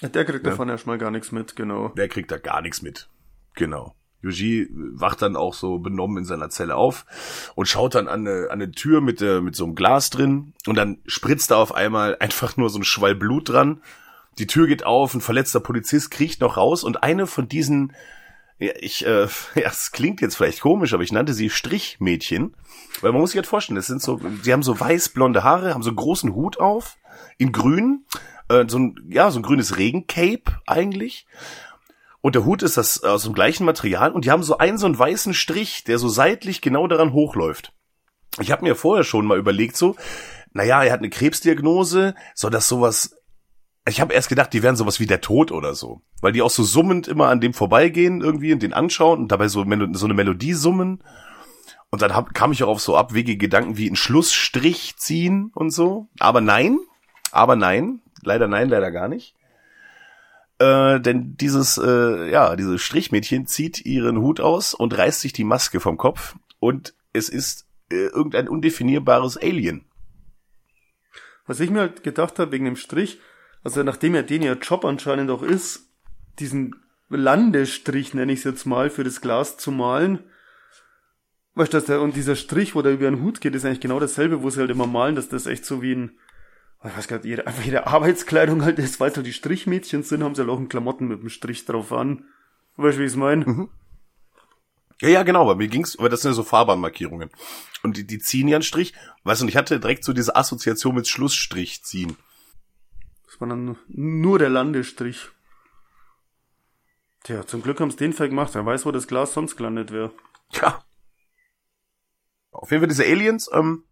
Der kriegt davon erstmal gar nichts mit, genau. Der kriegt da gar nichts mit. Genau. Yuji wacht dann auch so benommen in seiner Zelle auf und schaut dann an eine, an eine Tür mit, äh, mit so einem Glas drin und dann spritzt da auf einmal einfach nur so ein Schwall Blut dran. Die Tür geht auf, ein verletzter Polizist kriecht noch raus und eine von diesen, ja, ich, äh, ja, es klingt jetzt vielleicht komisch, aber ich nannte sie Strichmädchen, weil man muss sich halt vorstellen, das sind so, die haben so weiß-blonde Haare, haben so einen großen Hut auf, in grün, äh, so ein, ja, so ein grünes Regencape eigentlich und der Hut ist das aus dem gleichen Material und die haben so einen so einen weißen Strich, der so seitlich genau daran hochläuft. Ich habe mir vorher schon mal überlegt so, naja, er hat eine Krebsdiagnose, soll das sowas ich habe erst gedacht, die wären sowas wie der Tod oder so, weil die auch so summend immer an dem vorbeigehen irgendwie und den anschauen und dabei so, so eine Melodie summen. Und dann hab, kam ich auch auf so abwegige Gedanken wie einen Schlussstrich ziehen und so. Aber nein, aber nein, leider nein, leider gar nicht. Äh, denn dieses, äh, ja, dieses Strichmädchen zieht ihren Hut aus und reißt sich die Maske vom Kopf und es ist äh, irgendein undefinierbares Alien. Was ich mir halt gedacht habe wegen dem Strich, also nachdem ja den ihr Job anscheinend auch ist, diesen Landestrich, nenne ich es jetzt mal, für das Glas zu malen. Weißt du, dass der, und dieser Strich, wo der über den Hut geht, ist eigentlich genau dasselbe, wo sie halt immer malen, dass das echt so wie ein, ich weiß gar nicht, ihre, einfach ihre Arbeitskleidung halt ist, weil es halt die Strichmädchen sind, haben sie halt auch einen Klamotten mit dem Strich drauf an. Weißt du, wie ich es meine? Ja, ja, genau, bei mir ging's, aber das sind ja so Fahrbahnmarkierungen. Und die, die ziehen ja einen Strich. Weißt du, und ich hatte direkt so diese Assoziation mit Schlussstrich ziehen. Das war dann nur der Landestrich. Tja, zum Glück haben sie den Fall gemacht. Wer weiß, wo das Glas sonst gelandet wäre. Ja. Auf jeden Fall diese Aliens, ähm,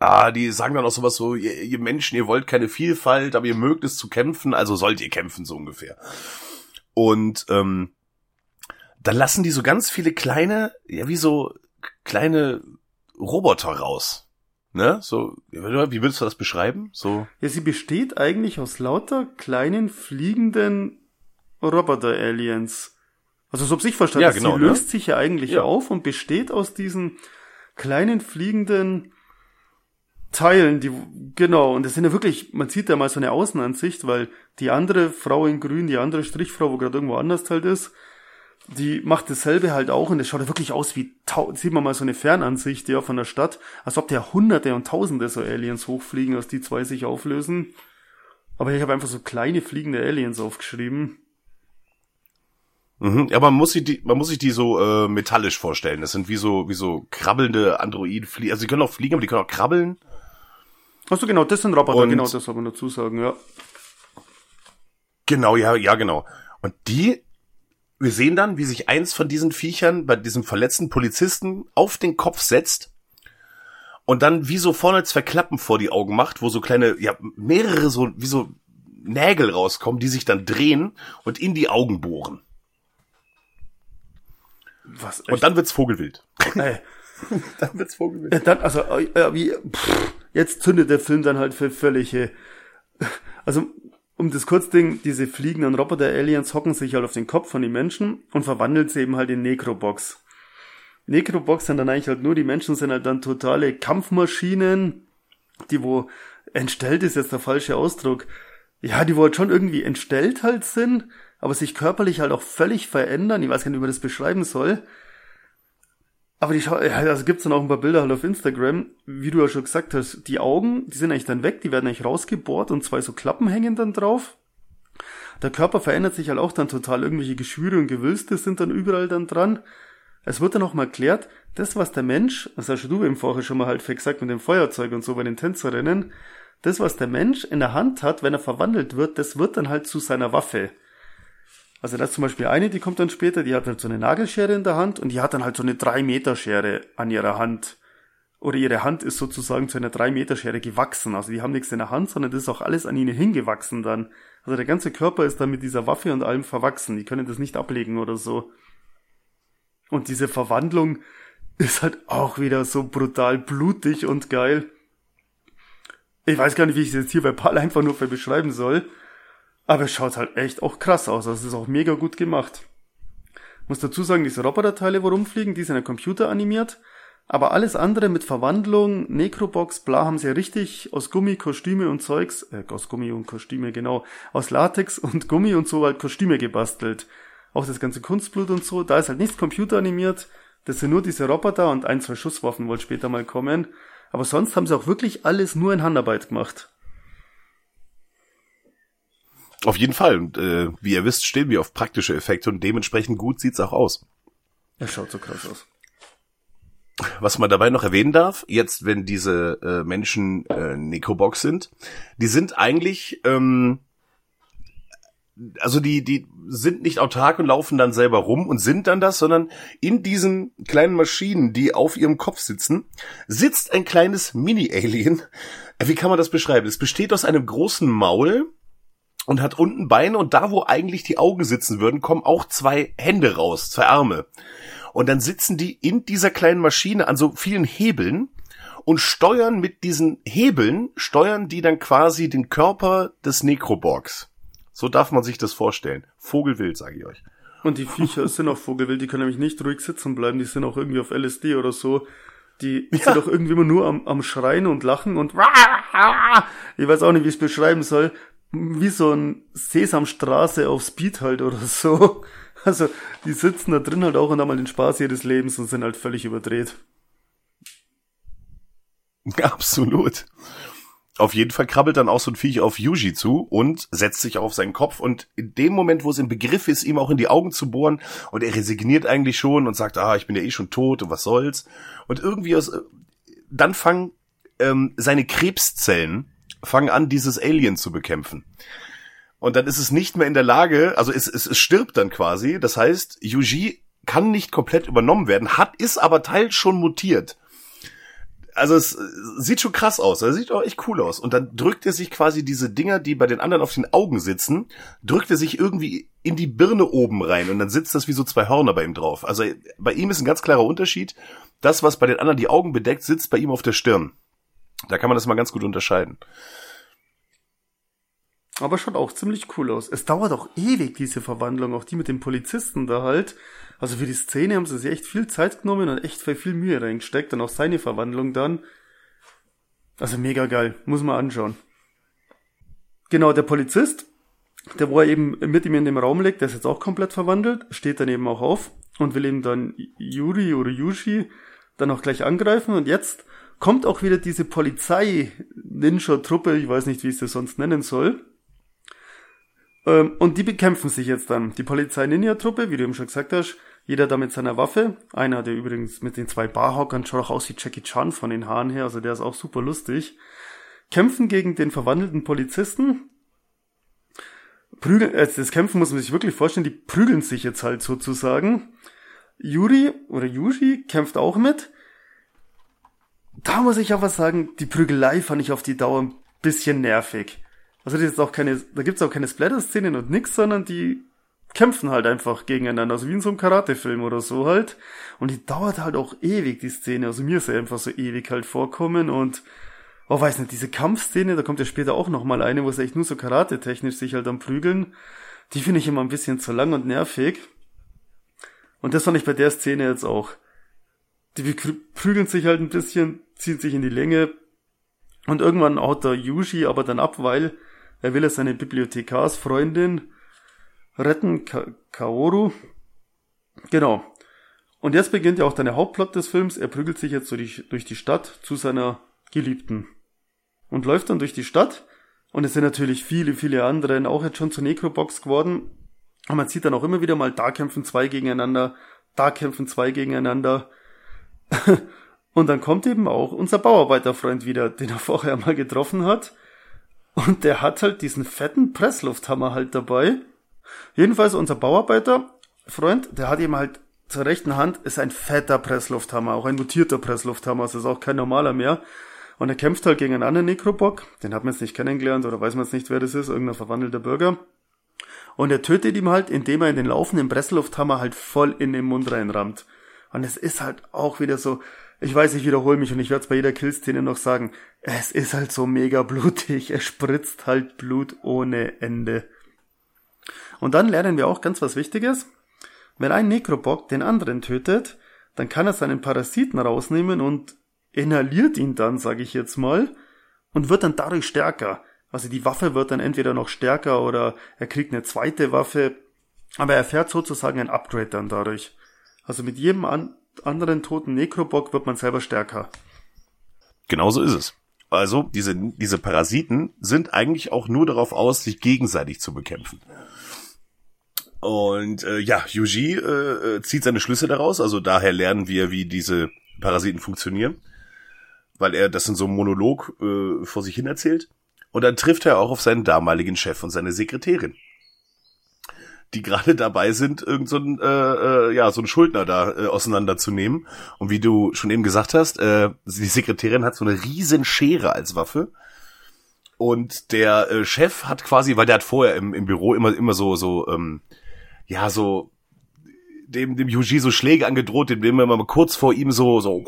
ah, die sagen dann auch sowas so, ihr, ihr Menschen, ihr wollt keine Vielfalt, aber ihr mögt es zu kämpfen, also sollt ihr kämpfen, so ungefähr. Und ähm, dann lassen die so ganz viele kleine, ja, wie so kleine Roboter raus. Ne? So, wie würdest du das beschreiben? So. Ja, sie besteht eigentlich aus lauter kleinen fliegenden Roboter-Aliens. Also so hab ich verstanden. Ja, sie genau, ne? löst sich ja eigentlich Ja. auf und besteht aus diesen kleinen fliegenden Teilen, die, genau, und das sind ja wirklich, man sieht ja mal so eine Außenansicht, weil die andere Frau in grün, die andere Strichfrau, wo gerade irgendwo anders halt ist, die macht dasselbe halt auch und es schaut ja wirklich aus wie, sieht man mal so eine Fernansicht, ja, von der Stadt, als ob da hunderte und tausende so Aliens hochfliegen, aus die zwei sich auflösen. Aber ich habe einfach so kleine fliegende Aliens aufgeschrieben. Mhm. Ja, man muss sich die, man muss sich die so äh, metallisch vorstellen. Das sind wie so, wie so krabbelnde Androiden. Also die können auch fliegen, aber die können auch krabbeln. Achso, genau, das sind Roboter, Und- genau, das soll man dazu sagen, ja. Genau, ja, ja, genau. Und die, wir sehen dann, wie sich eins von diesen Viechern bei diesem verletzten Polizisten auf den Kopf setzt und dann wie so vorne zwei Klappen vor die Augen macht, wo so kleine, ja, mehrere so, wie so Nägel rauskommen, die sich dann drehen und in die Augen bohren. Was, echt? Und dann wird's Vogelwild. Ey, Dann wird's Vogelwild. Ja, dann, also, äh, äh, wie, pff, jetzt zündet der Film dann halt für völlige, also, um das Kurzding, diese fliegenden Roboter-Aliens hocken sich halt auf den Kopf von den Menschen und verwandeln sie eben halt in Necrobox. Necrobox sind dann eigentlich halt nur, die Menschen sind halt dann totale Kampfmaschinen, die wo, entstellt ist jetzt der falsche Ausdruck. Ja, die wo halt schon irgendwie entstellt halt sind, aber sich körperlich halt auch völlig verändern. Ich weiß gar nicht, wie man das beschreiben soll. Aber die also gibt's dann auch ein paar Bilder halt auf Instagram, wie du ja schon gesagt hast, die Augen, die sind eigentlich dann weg, die werden eigentlich rausgebohrt und zwei so Klappen hängen dann drauf. Der Körper verändert sich halt auch dann total, irgendwelche Geschwüre und Gewülste sind dann überall dann dran. Es wird dann auch mal erklärt, das was der Mensch, das hast du eben vorher schon mal halt gesagt mit dem Feuerzeug und so bei den Tänzerinnen, das was der Mensch in der Hand hat, wenn er verwandelt wird, das wird dann halt zu seiner Waffe. Also da ist zum Beispiel eine, die kommt dann später, die hat halt so eine Nagelschere in der Hand und die hat dann halt so eine 3-Meter-Schere an ihrer Hand. Oder ihre Hand ist sozusagen zu einer 3-Meter-Schere gewachsen. Also die haben nichts in der Hand, sondern das ist auch alles an ihnen hingewachsen dann. Also der ganze Körper ist dann mit dieser Waffe und allem verwachsen. Die können das nicht ablegen oder so. Und diese Verwandlung ist halt auch wieder so brutal blutig und geil. Ich weiß gar nicht, wie ich es jetzt hier bei Paul einfach nur beschreiben soll. Aber es schaut halt echt auch krass aus. Also es ist auch mega gut gemacht. Muss dazu sagen, diese Roboterteile, wo rumfliegen, die sind ja computeranimiert. Aber alles andere mit Verwandlung, Necrobox, bla, haben sie ja richtig aus Gummi, Kostüme und Zeugs, äh, aus Gummi und Kostüme, genau, aus Latex und Gummi und so halt Kostüme gebastelt. Auch das ganze Kunstblut und so, da ist halt nichts computeranimiert. Das sind nur diese Roboter und ein, zwei Schusswaffen wohl später mal kommen. Aber sonst haben sie auch wirklich alles nur in Handarbeit gemacht. Auf jeden Fall. Und äh, wie ihr wisst, stehen wir auf praktische Effekte und dementsprechend gut sieht's auch aus. Es schaut so krass aus. Was man dabei noch erwähnen darf, jetzt wenn diese äh, Menschen äh, Necrobox sind, die sind eigentlich, ähm, also die, die sind nicht autark und laufen dann selber rum und sind dann das, sondern in diesen kleinen Maschinen, die auf ihrem Kopf sitzen, sitzt ein kleines Mini-Alien. Wie kann man das beschreiben? Es besteht aus einem großen Maul und hat unten Beine und da, wo eigentlich die Augen sitzen würden, kommen auch zwei Hände raus, zwei Arme. Und dann sitzen die in dieser kleinen Maschine an so vielen Hebeln und steuern mit diesen Hebeln, steuern die dann quasi den Körper des Necroborgs. So darf man sich das vorstellen. Vogelwild, sage ich euch. Und die Viecher sind auch vogelwild, die können nämlich nicht ruhig sitzen bleiben, die sind auch irgendwie auf LSD oder so. Die sind doch irgendwie immer nur am, am Schreien und Lachen und ich weiß auch nicht, wie ich es beschreiben soll. Wie so ein Sesamstraße auf Speed halt oder so. Also, die sitzen da drin halt auch und haben halt den Spaß ihres Lebens und sind halt völlig überdreht. Absolut. Auf jeden Fall krabbelt dann auch so ein Viech auf Yuji zu und setzt sich auf seinen Kopf und in dem Moment, wo es im Begriff ist, ihm auch in die Augen zu bohren und er resigniert eigentlich schon und sagt, ah, ich bin ja eh schon tot und was soll's. Und irgendwie aus, dann fangen ähm, seine Krebszellen fangen an, dieses Alien zu bekämpfen. Und dann ist es nicht mehr in der Lage, also es, es, es stirbt dann quasi. Das heißt, Yuji kann nicht komplett übernommen werden, hat, ist aber teils schon mutiert also es sieht schon krass aus, er sieht auch echt cool aus. Und dann drückt er sich quasi diese Dinger, die bei den anderen auf den Augen sitzen, drückt er sich irgendwie in die Birne oben rein und dann sitzt das wie so zwei Hörner bei ihm drauf. Also bei ihm ist ein ganz klarer Unterschied. Das, was bei den anderen die Augen bedeckt, sitzt bei ihm auf der Stirn. Da kann man das mal ganz gut unterscheiden. Aber schaut auch ziemlich cool aus. Es dauert auch ewig, diese Verwandlung, auch die mit dem Polizisten da halt. Also für die Szene haben sie sich echt viel Zeit genommen und echt viel Mühe reingesteckt und auch seine Verwandlung dann. Also mega geil, muss man anschauen. Genau, der Polizist, der wo er eben mit ihm in dem Raum liegt, der ist jetzt auch komplett verwandelt, steht dann eben auch auf und will ihm dann Yuri oder Yushi dann auch gleich angreifen und jetzt kommt auch wieder diese Polizei-Ninja-Truppe, ich weiß nicht, wie ich sie sonst nennen soll, ähm, und die bekämpfen sich jetzt dann. Die Polizei-Ninja-Truppe, wie du eben schon gesagt hast, jeder da mit seiner Waffe. Einer, der übrigens mit den zwei Barhockern schaut auch aus wie Jackie Chan von den Haaren her, also der ist auch super lustig. Kämpfen gegen den verwandelten Polizisten. Prügeln, äh, das Kämpfen muss man sich wirklich vorstellen, die prügeln sich jetzt halt sozusagen. Yuri oder Yuji kämpft auch mit. Da muss ich aber sagen, die Prügelei fand ich auf die Dauer ein bisschen nervig. Also das ist auch keine, da gibt's auch keine Splatter-Szenen und nix, sondern die kämpfen halt einfach gegeneinander, also wie in so einem Karate-Film oder so halt. Und die dauert halt auch ewig, die Szene. Also mir ist sie einfach so ewig halt vorkommen und, oh weiß nicht, diese Kampfszene, da kommt ja später auch nochmal eine, wo sie echt nur so karate-technisch sich halt am prügeln. Die finde ich immer ein bisschen zu lang und nervig. Und das fand ich bei der Szene jetzt auch. Die prügeln sich halt ein bisschen, ziehen sich in die Länge. Und irgendwann haut der Yuji aber dann ab, weil er will ja seine Bibliothekarsfreundin retten, Ka Kaoru. Genau. Und jetzt beginnt ja auch der Hauptplot des Films. Er prügelt sich jetzt durch die Stadt zu seiner Geliebten. Und läuft dann durch die Stadt. Und es sind natürlich viele, viele andere auch jetzt schon zur Necrobox geworden. Und man sieht dann auch immer wieder mal, da kämpfen zwei gegeneinander, da kämpfen zwei gegeneinander. und dann kommt eben auch unser Bauarbeiterfreund wieder, den er vorher mal getroffen hat. Und der hat halt diesen fetten Presslufthammer halt dabei. Jedenfalls unser Bauarbeiter-Freund, der hat eben halt zur rechten Hand ist ein fetter Presslufthammer, auch ein mutierter Presslufthammer, also ist auch kein normaler mehr. Und er kämpft halt gegen einen anderen Nekrobock, den hat man jetzt nicht kennengelernt oder weiß man jetzt nicht, wer das ist, irgendein verwandelter Bürger. Und er tötet ihm halt, indem er in den laufenden Presslufthammer halt voll in den Mund reinrammt. Und es ist halt auch wieder so, ich weiß, ich wiederhole mich und ich werde es bei jeder Killszene noch sagen, es ist halt so mega blutig, es spritzt halt Blut ohne Ende. Und dann lernen wir auch ganz was Wichtiges. Wenn ein Nekrobock den anderen tötet, dann kann er seinen Parasiten rausnehmen und inhaliert ihn dann, sage ich jetzt mal, und wird dann dadurch stärker. Also die Waffe wird dann entweder noch stärker oder er kriegt eine zweite Waffe, aber er fährt sozusagen ein Upgrade dann dadurch. Also mit jedem an anderen toten Nekrobock wird man selber stärker. Genauso ist es. Also diese, diese Parasiten sind eigentlich auch nur darauf aus, sich gegenseitig zu bekämpfen. Und äh, ja, Yuji äh, äh, zieht seine Schlüsse daraus, also daher lernen wir, wie diese Parasiten funktionieren, weil er das in so einem Monolog äh, vor sich hin erzählt. Und dann trifft er auch auf seinen damaligen Chef und seine Sekretärin, die gerade dabei sind, irgend so ein, äh, äh, ja, so ein Schuldner da äh, auseinanderzunehmen. Und wie du schon eben gesagt hast, äh, die Sekretärin hat so eine riesen Schere als Waffe. Und der äh, Chef hat quasi, weil der hat vorher im, im Büro immer, immer so, so, ähm, ja, so dem, dem Yuji so Schläge angedroht, dem, dem er mal kurz vor ihm so, so,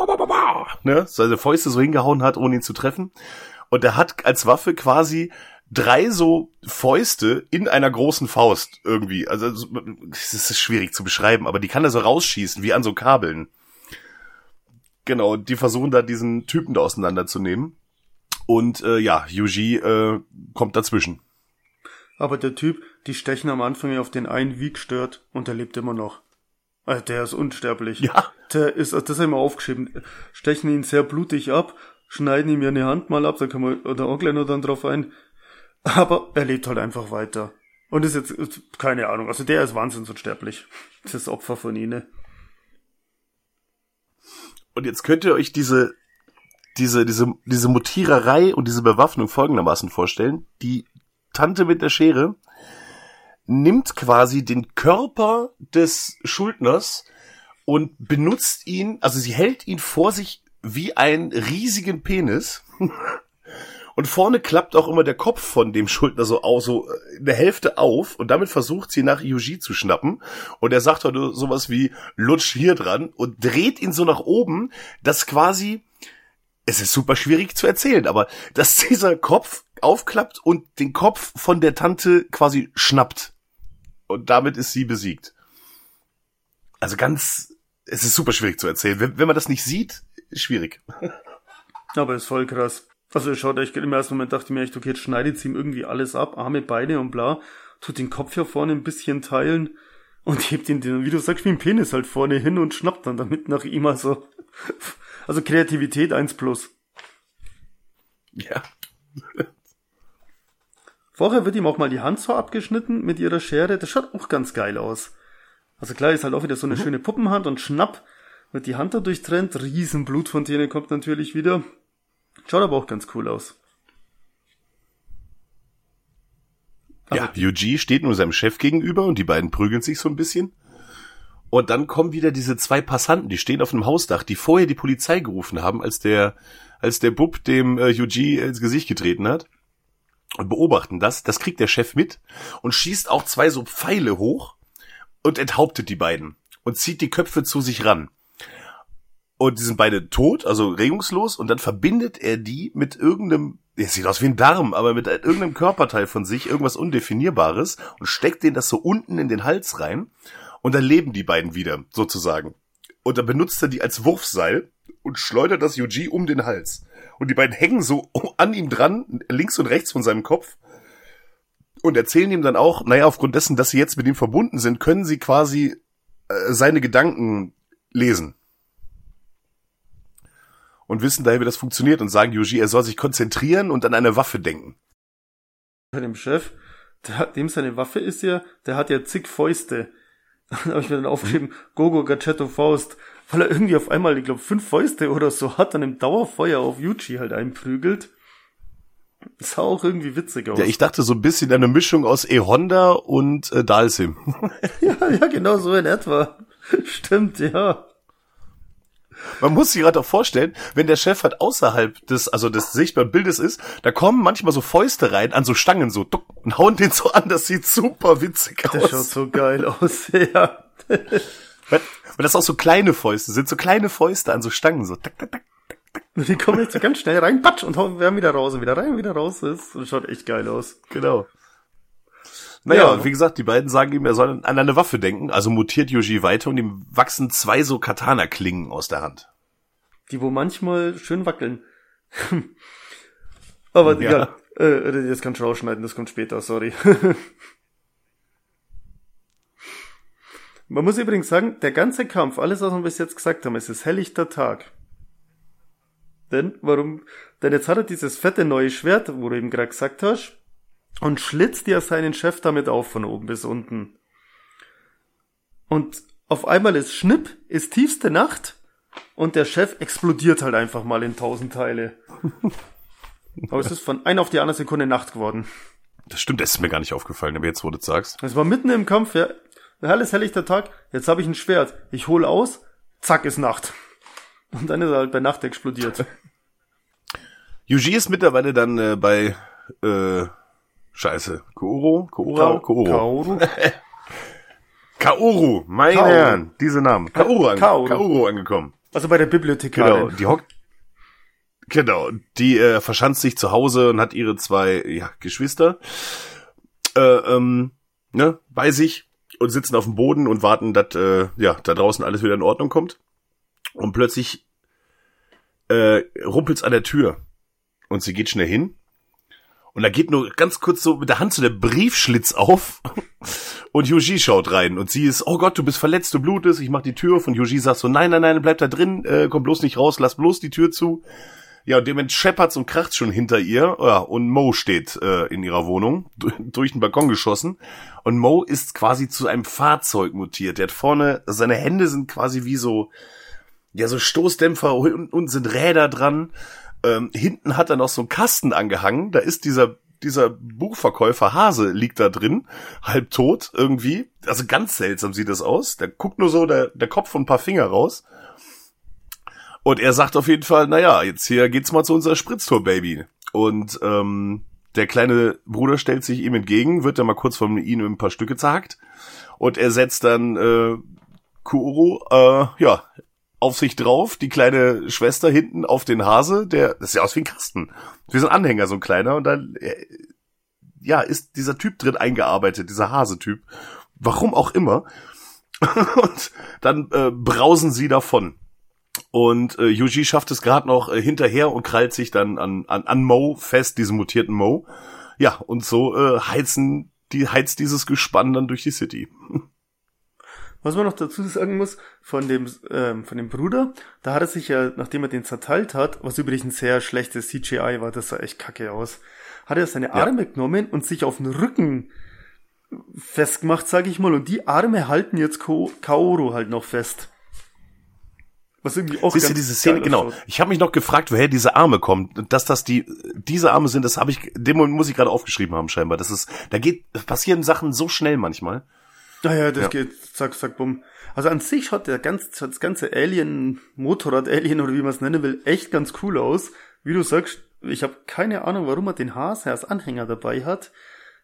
ne, seine Fäuste so hingehauen hat, ohne ihn zu treffen. Und er hat als Waffe quasi drei so Fäuste in einer großen Faust irgendwie. Also, es ist schwierig zu beschreiben, aber die kann er so rausschießen, wie an so Kabeln. Genau, die versuchen da diesen Typen da auseinanderzunehmen. Und äh, ja, Yuji äh, kommt dazwischen. Aber der Typ, die stechen am Anfang ja auf den einen wie gestört und er lebt immer noch. Also der ist unsterblich. Ja. Der ist, das haben wir aufgeschrieben, stechen ihn sehr blutig ab, schneiden ihm ja eine Hand mal ab, da kann man der Onkel nur dann drauf ein. Aber er lebt halt einfach weiter. Und ist jetzt, keine Ahnung, also der ist wahnsinns unsterblich. Das ist Opfer von ihnen. Und jetzt könnt ihr euch diese, diese, diese, diese Mutiererei und diese Bewaffnung folgendermaßen vorstellen. Die Tante mit der Schere nimmt quasi den Körper des Schuldners und benutzt ihn, also sie hält ihn vor sich wie einen riesigen Penis. Und vorne klappt auch immer der Kopf von dem Schuldner so aus, so in der Hälfte auf und damit versucht sie nach Yuji zu schnappen. Und er sagt heute sowas wie lutsch hier dran und dreht ihn so nach oben, dass quasi, es ist super schwierig zu erzählen, aber dass dieser Kopf aufklappt und den Kopf von der Tante quasi schnappt. Und damit ist sie besiegt. Also ganz, es ist super schwierig zu erzählen. Wenn, wenn man das nicht sieht, schwierig. Aber ist voll krass. Also schaut echt, im ersten Moment dachte ich mir echt, okay, jetzt schneidet sie ihm irgendwie alles ab, Arme, Beine und bla, tut den Kopf hier vorne ein bisschen teilen und hebt ihn, den, wie du sagst, wie ein Penis halt vorne hin und schnappt dann damit nach ihm, also, also Kreativität 1 plus. Ja. Vorher wird ihm auch mal die Hand so abgeschnitten mit ihrer Schere, das schaut auch ganz geil aus. Also klar ist halt auch wieder so eine schöne Puppenhand und schnapp wird die Hand da durchtrennt, riesen Blutfontäne kommt natürlich wieder. Schaut aber auch ganz cool aus. Ja, Yuji steht nur seinem Chef gegenüber und die beiden prügeln sich so ein bisschen. Und dann kommen wieder diese zwei Passanten, die stehen auf einem Hausdach, die vorher die Polizei gerufen haben, als der, als der Bub dem äh, Yuji ins Gesicht getreten hat. Und beobachten das. Das kriegt der Chef mit und schießt auch zwei so Pfeile hoch und enthauptet die beiden und zieht die Köpfe zu sich ran. Und die sind beide tot, also regungslos, und dann verbindet er die mit irgendeinem, es sieht aus wie ein Darm, aber mit irgendeinem Körperteil von sich, irgendwas Undefinierbares, und steckt den das so unten in den Hals rein, und dann leben die beiden wieder, sozusagen. Und dann benutzt er die als Wurfseil und schleudert das Yuji um den Hals. Und die beiden hängen so an ihm dran, links und rechts von seinem Kopf, und erzählen ihm dann auch, naja, aufgrund dessen, dass sie jetzt mit ihm verbunden sind, können sie quasi äh, seine Gedanken lesen und wissen daher, wie das funktioniert und sagen Yuji, er soll sich konzentrieren und an eine Waffe denken. Bei dem Chef, der, dem seine Waffe ist ja, der hat ja zig Fäuste. Dann habe ich mir dann aufgeschrieben, Gogo Gachetto Faust, weil er irgendwie auf einmal, ich glaube, fünf Fäuste oder so hat, dann im Dauerfeuer auf Yuji halt einprügelt. Das sah auch irgendwie witzig aus. Ja, ich dachte so ein bisschen eine Mischung aus E-Honda und äh, Dalsim. ja, ja, genau so in etwa. Stimmt, ja. Man muss sich gerade auch vorstellen, wenn der Chef halt außerhalb des, also des sichtbaren Bildes ist, da kommen manchmal so Fäuste rein an so Stangen so duck, und hauen den so an, das sieht super witzig aus. schaut so geil aus, ja. Weil, weil das auch so kleine Fäuste sind, so kleine Fäuste an so Stangen, so tak, tak, tak. Und die kommen jetzt so ganz schnell rein, patsch, und hauen werden wieder raus und wieder rein und wieder raus. Das das schaut echt geil aus. Genau. Naja, Ja. wie gesagt, die beiden sagen ihm, er soll an eine Waffe denken, also mutiert Yuji weiter und ihm wachsen zwei so Katana-Klingen aus der Hand. Die wo manchmal schön wackeln. Aber Ja. egal. Äh, jetzt kannst du rausschneiden, das kommt später, sorry. Man muss übrigens sagen, der ganze Kampf, alles was wir bis jetzt gesagt haben, es ist helllichter Tag. Denn, warum? Denn jetzt hat er dieses fette neue Schwert, wo du eben gerade gesagt hast, und schlitzt ja seinen Chef damit auf von oben bis unten. Und auf einmal ist Schnipp, ist tiefste Nacht und der Chef explodiert halt einfach mal in tausend Teile. Aber es ist von einer auf die andere Sekunde Nacht geworden. Das stimmt, das ist mir gar nicht aufgefallen, aber jetzt, wo du sagst. Es war mitten im Kampf, ja. Alles helllichter Tag, jetzt habe ich ein Schwert. Ich hol aus, zack, ist Nacht. Und dann ist er halt bei Nacht explodiert. Yuji ist mittlerweile dann äh, bei, äh, scheiße, Kouro? Koura? Kouro. Kaoru? Kaoru, meine Kaoru. Herren, diese Namen. Kaoru, an Kaoru. Kaoru angekommen. Also bei der Bibliothekarin. Genau, die hockt, genau, die äh, verschanzt sich zu Hause und hat ihre zwei ja, Geschwister äh, ähm, ne, bei sich und sitzen auf dem Boden und warten, dass äh, ja da draußen alles wieder in Ordnung kommt. Und plötzlich äh, rumpelt's an der Tür. Und sie geht schnell hin. Und da geht nur ganz kurz so mit der Hand so der Briefschlitz auf. Und Yuji schaut rein. Und sie ist, oh Gott, du bist verletzt, du blutest. Ich mach die Tür auf. Und Yuji sagt so, nein, nein, nein, bleib da drin. Äh, komm bloß nicht raus, lass bloß die Tür zu. Ja, und dem scheppert's und kracht's schon hinter ihr. Ja, und Mo steht äh, in ihrer Wohnung, durch den Balkon geschossen. Und Mo ist quasi zu einem Fahrzeug mutiert. Der hat vorne, seine Hände sind quasi wie so, ja, so Stoßdämpfer und, und sind Räder dran. Ähm, hinten hat er noch so einen Kasten angehangen. Da ist dieser dieser Buchverkäufer Hase liegt da drin, halb tot irgendwie. Also ganz seltsam sieht das aus. Der guckt nur so der, der Kopf und ein paar Finger raus. Und er sagt auf jeden Fall, naja, jetzt hier geht's mal zu unserer Spritztour, Baby. Und ähm, der kleine Bruder stellt sich ihm entgegen, wird dann mal kurz von ihm ein paar Stücke zerhackt. Und er setzt dann äh, Kuro, äh, ja, auf sich drauf, die kleine Schwester hinten auf den Hase, der, das sieht aus wie ein Kasten. Wie so ein Anhänger, so ein kleiner, und dann, äh, ja, ist dieser Typ drin eingearbeitet, dieser Hase-Typ. Warum auch immer. und dann äh, brausen sie davon. Und äh, Yuji schafft es gerade noch äh, hinterher und krallt sich dann an, an, an Mo fest, diesem mutierten Mo. Ja, und so äh, heizen die, heizt dieses Gespann dann durch die City. Was man noch dazu sagen muss, von dem, ähm, von dem Bruder, da hat er sich ja, nachdem er den zerteilt hat, was übrigens ein sehr schlechtes CGI war, das sah echt kacke aus, hat er seine Arme ja. genommen und sich auf den Rücken festgemacht, sag ich mal, und die Arme halten jetzt Ko Kaoru halt noch fest. Was irgendwie auch Siehst du diese Szene, genau. Ich habe mich noch gefragt, woher diese Arme kommen. Dass das die diese Arme sind, das habe ich dem muss ich gerade aufgeschrieben haben scheinbar. Das ist da geht passieren Sachen so schnell manchmal. Naja, das ja. geht zack zack bumm. Also an sich hat der ganz das ganze Alien Motorrad Alien oder wie man es nennen will echt ganz cool aus. Wie du sagst, ich habe keine Ahnung, warum er den Haas als Anhänger dabei hat.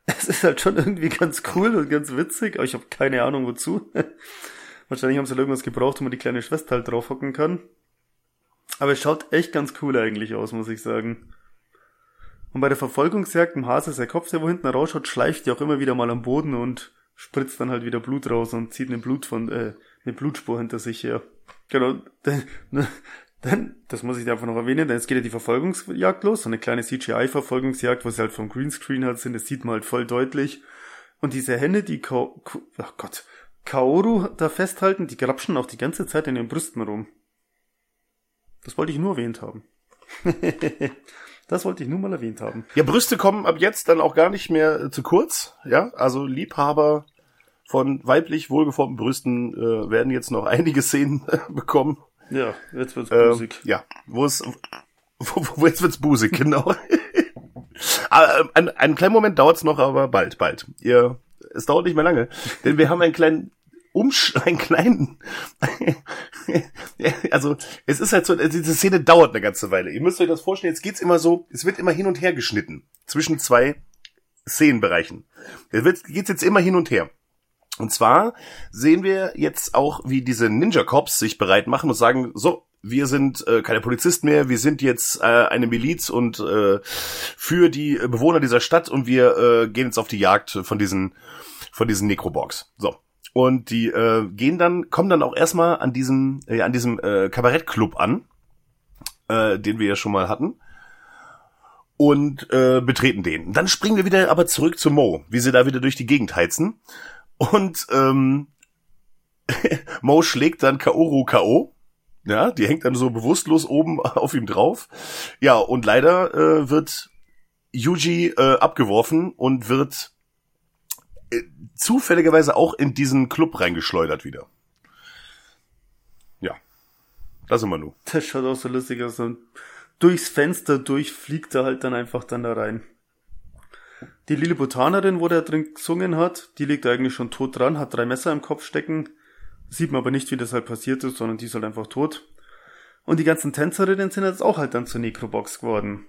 Es ist halt schon irgendwie ganz cool und ganz witzig, aber ich habe keine Ahnung wozu. Wahrscheinlich haben sie irgendwas gebraucht, wo man die kleine Schwester halt draufhocken kann. Aber es schaut echt ganz cool eigentlich aus, muss ich sagen. Und bei der Verfolgungsjagd im Hase, sein Kopf, der wo hinten rausschaut, schleift ja auch immer wieder mal am Boden und spritzt dann halt wieder Blut raus und zieht eine Blut von, äh, eine Blutspur hinter sich her. Genau, denn, denn, das muss ich da einfach noch erwähnen, denn es geht ja die Verfolgungsjagd los, so eine kleine CGI-Verfolgungsjagd, wo sie halt vom Greenscreen halt sind, das sieht man halt voll deutlich. Und diese Hände, die, Ko ach Gott, Kaoru da festhalten, die grapschen auch die ganze Zeit in den Brüsten rum. Das wollte ich nur erwähnt haben. das wollte ich nur mal erwähnt haben. Ja, Brüste kommen ab jetzt dann auch gar nicht mehr äh, zu kurz. Ja, also Liebhaber von weiblich wohlgeformten Brüsten äh, werden jetzt noch einige Szenen äh, bekommen. Ja, jetzt wird's busig. Ähm, ja, wo es, wo, wo jetzt wird's busig, genau. aber, äh, ein, einen kleinen Moment dauert's noch, aber bald, bald. Ihr es dauert nicht mehr lange, denn wir haben einen kleinen Umsch einen kleinen, also es ist halt so, diese Szene dauert eine ganze Weile. Ihr müsst euch das vorstellen, jetzt geht's immer so, es wird immer hin und her geschnitten zwischen zwei Szenenbereichen. Es wird, geht's jetzt immer hin und her. Und zwar sehen wir jetzt auch, wie diese Ninja Cops sich bereit machen und sagen, so, wir sind äh, keine Polizisten mehr, wir sind jetzt äh, eine Miliz und äh, für die Bewohner dieser Stadt und wir äh, gehen jetzt auf die Jagd von diesen von diesen Necrobox. So. Und die äh, gehen dann, kommen dann auch erstmal an diesem, äh, an diesem äh, Kabarettclub an, äh, den wir ja schon mal hatten. Und äh, betreten den. Dann springen wir wieder aber zurück zu Mo, wie sie da wieder durch die Gegend heizen. Und ähm, Mo schlägt dann Kaoru K.O. Ja, die hängt dann so bewusstlos oben auf ihm drauf. Ja, und leider äh, wird Yuji äh, abgeworfen und wird zufälligerweise auch in diesen Club reingeschleudert wieder. Ja, da sind wir nun. Das schaut auch so lustig aus. Und durchs Fenster durchfliegt er halt dann einfach dann da rein. Die Lilliputanerin, wo der drin gesungen hat, die liegt eigentlich schon tot dran, hat drei Messer im Kopf stecken. Sieht man aber nicht, wie das halt passiert ist, sondern die ist halt einfach tot. Und die ganzen Tänzerinnen sind jetzt auch halt dann zur Necrobox geworden.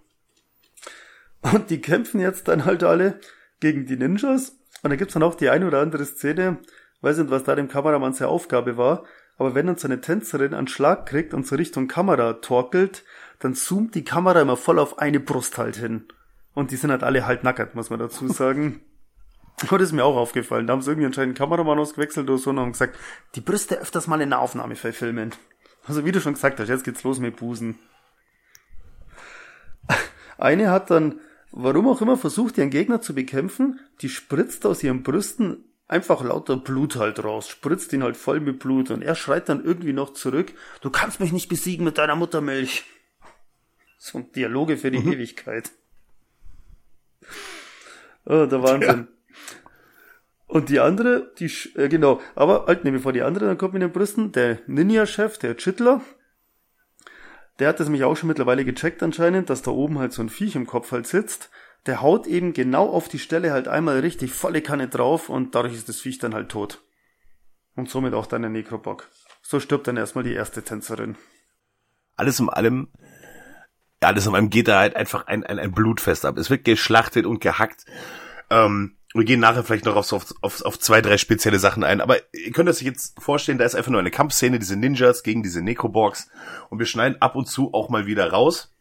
Und die kämpfen jetzt dann halt alle gegen die Ninjas und da gibt's dann auch die eine oder andere Szene, weiß nicht, was da dem Kameramann seine Aufgabe war, aber wenn dann so eine Tänzerin einen Schlag kriegt und so Richtung Kamera torkelt, dann zoomt die Kamera immer voll auf eine Brust halt hin. Und die sind halt alle halt nackert, muss man dazu sagen. Und das ist mir auch aufgefallen. Da haben sie irgendwie anscheinend einen Kameramann ausgewechselt oder so und haben gesagt, die Brüste öfters mal in der Aufnahme verfilmen. Also wie du schon gesagt hast, jetzt geht's los mit Busen. Eine hat dann, warum auch immer, versucht, ihren Gegner zu bekämpfen. Die spritzt aus ihren Brüsten einfach lauter Blut halt raus, spritzt ihn halt voll mit Blut und er schreit dann irgendwie noch zurück, du kannst mich nicht besiegen mit deiner Muttermilch. So ein Dialoge für die Mhm. Ewigkeit. Oh, der Wahnsinn. Und die andere, die, äh, genau, aber halt, nehmen wir vor die andere, dann kommt mit den Brüsten der Ninja-Chef, der Chittler. Der hat das nämlich auch schon mittlerweile gecheckt anscheinend, dass da oben halt so ein Viech im Kopf halt sitzt. Der haut eben genau auf die Stelle halt einmal richtig volle Kanne drauf und dadurch ist das Viech dann halt tot. Und somit auch dann der Nekrobock. So stirbt dann erstmal die erste Tänzerin. Alles in allem, ja, alles in allem geht da halt einfach ein, ein, ein Blutfest ab. Es wird geschlachtet und gehackt. Ähm, wir gehen nachher vielleicht noch auf, auf, auf, auf zwei, drei spezielle Sachen ein. Aber ihr könnt euch jetzt vorstellen, da ist einfach nur eine Kampfszene, diese Ninjas gegen diese Necroborgs. Und wir schneiden ab und zu auch mal wieder raus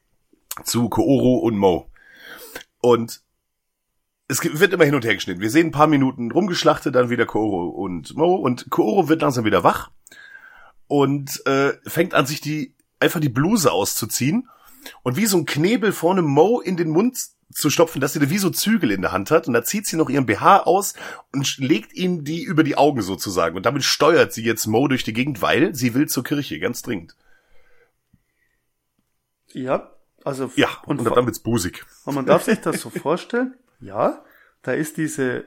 zu Kooro und Mo. Und es wird immer hin und her geschnitten. Wir sehen ein paar Minuten rumgeschlachtet, dann wieder Kooro und Mo. Und Kooro wird langsam wieder wach und äh, fängt an, sich die einfach die Bluse auszuziehen und wie so ein Knebel vorne Mo in den Mund zu stopfen, dass sie da wie so Zügel in der Hand hat und da zieht sie noch ihren BH aus und legt ihm die über die Augen sozusagen und damit steuert sie jetzt Mo durch die Gegend, weil sie will zur Kirche, ganz dringend. Ja, also, Ja, und, und, dann wird's busig. Und man darf sich das so vorstellen, ja, da ist diese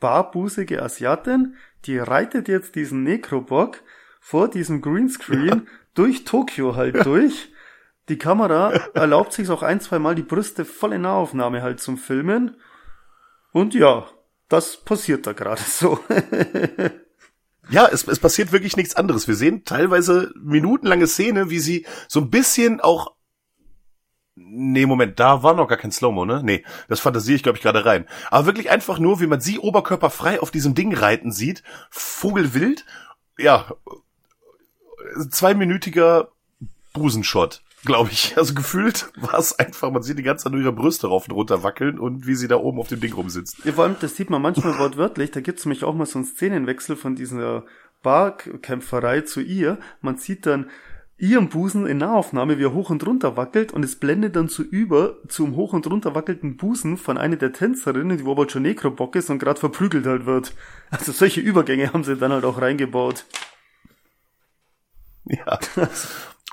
barbusige Asiatin, die reitet jetzt diesen Nekrobock vor diesem Greenscreen durch Tokio halt durch. Die Kamera erlaubt sich auch ein, zwei Mal die Brüste voll in Nahaufnahme halt zum Filmen. Und ja, das passiert da gerade so. Ja, es, es passiert wirklich nichts anderes. Wir sehen teilweise minutenlange Szene, wie sie so ein bisschen auch Nee, Moment, da war noch gar kein Slow-Mo, ne? Nee, das fantasiere ich, glaube ich, gerade rein. Aber wirklich einfach nur, wie man sie oberkörperfrei auf diesem Ding reiten sieht, vogelwild, ja, zweiminütiger Busenshot, glaube ich. Also gefühlt war es einfach, man sieht die ganze Zeit nur ihre Brüste rauf und runter wackeln und wie sie da oben auf dem Ding rumsitzt. Ja, vor allem, das sieht man manchmal wortwörtlich, da gibt's nämlich auch mal so einen Szenenwechsel von dieser Barkämpferei zu ihr. Man sieht dann ihren Busen in Nahaufnahme, wie er hoch und runter wackelt und es blendet dann so über zum hoch und runter wackelnden Busen von einer der Tänzerinnen, die wo aber schon Nekrobock ist und gerade verprügelt halt wird. Also solche Übergänge haben sie dann halt auch reingebaut. Ja.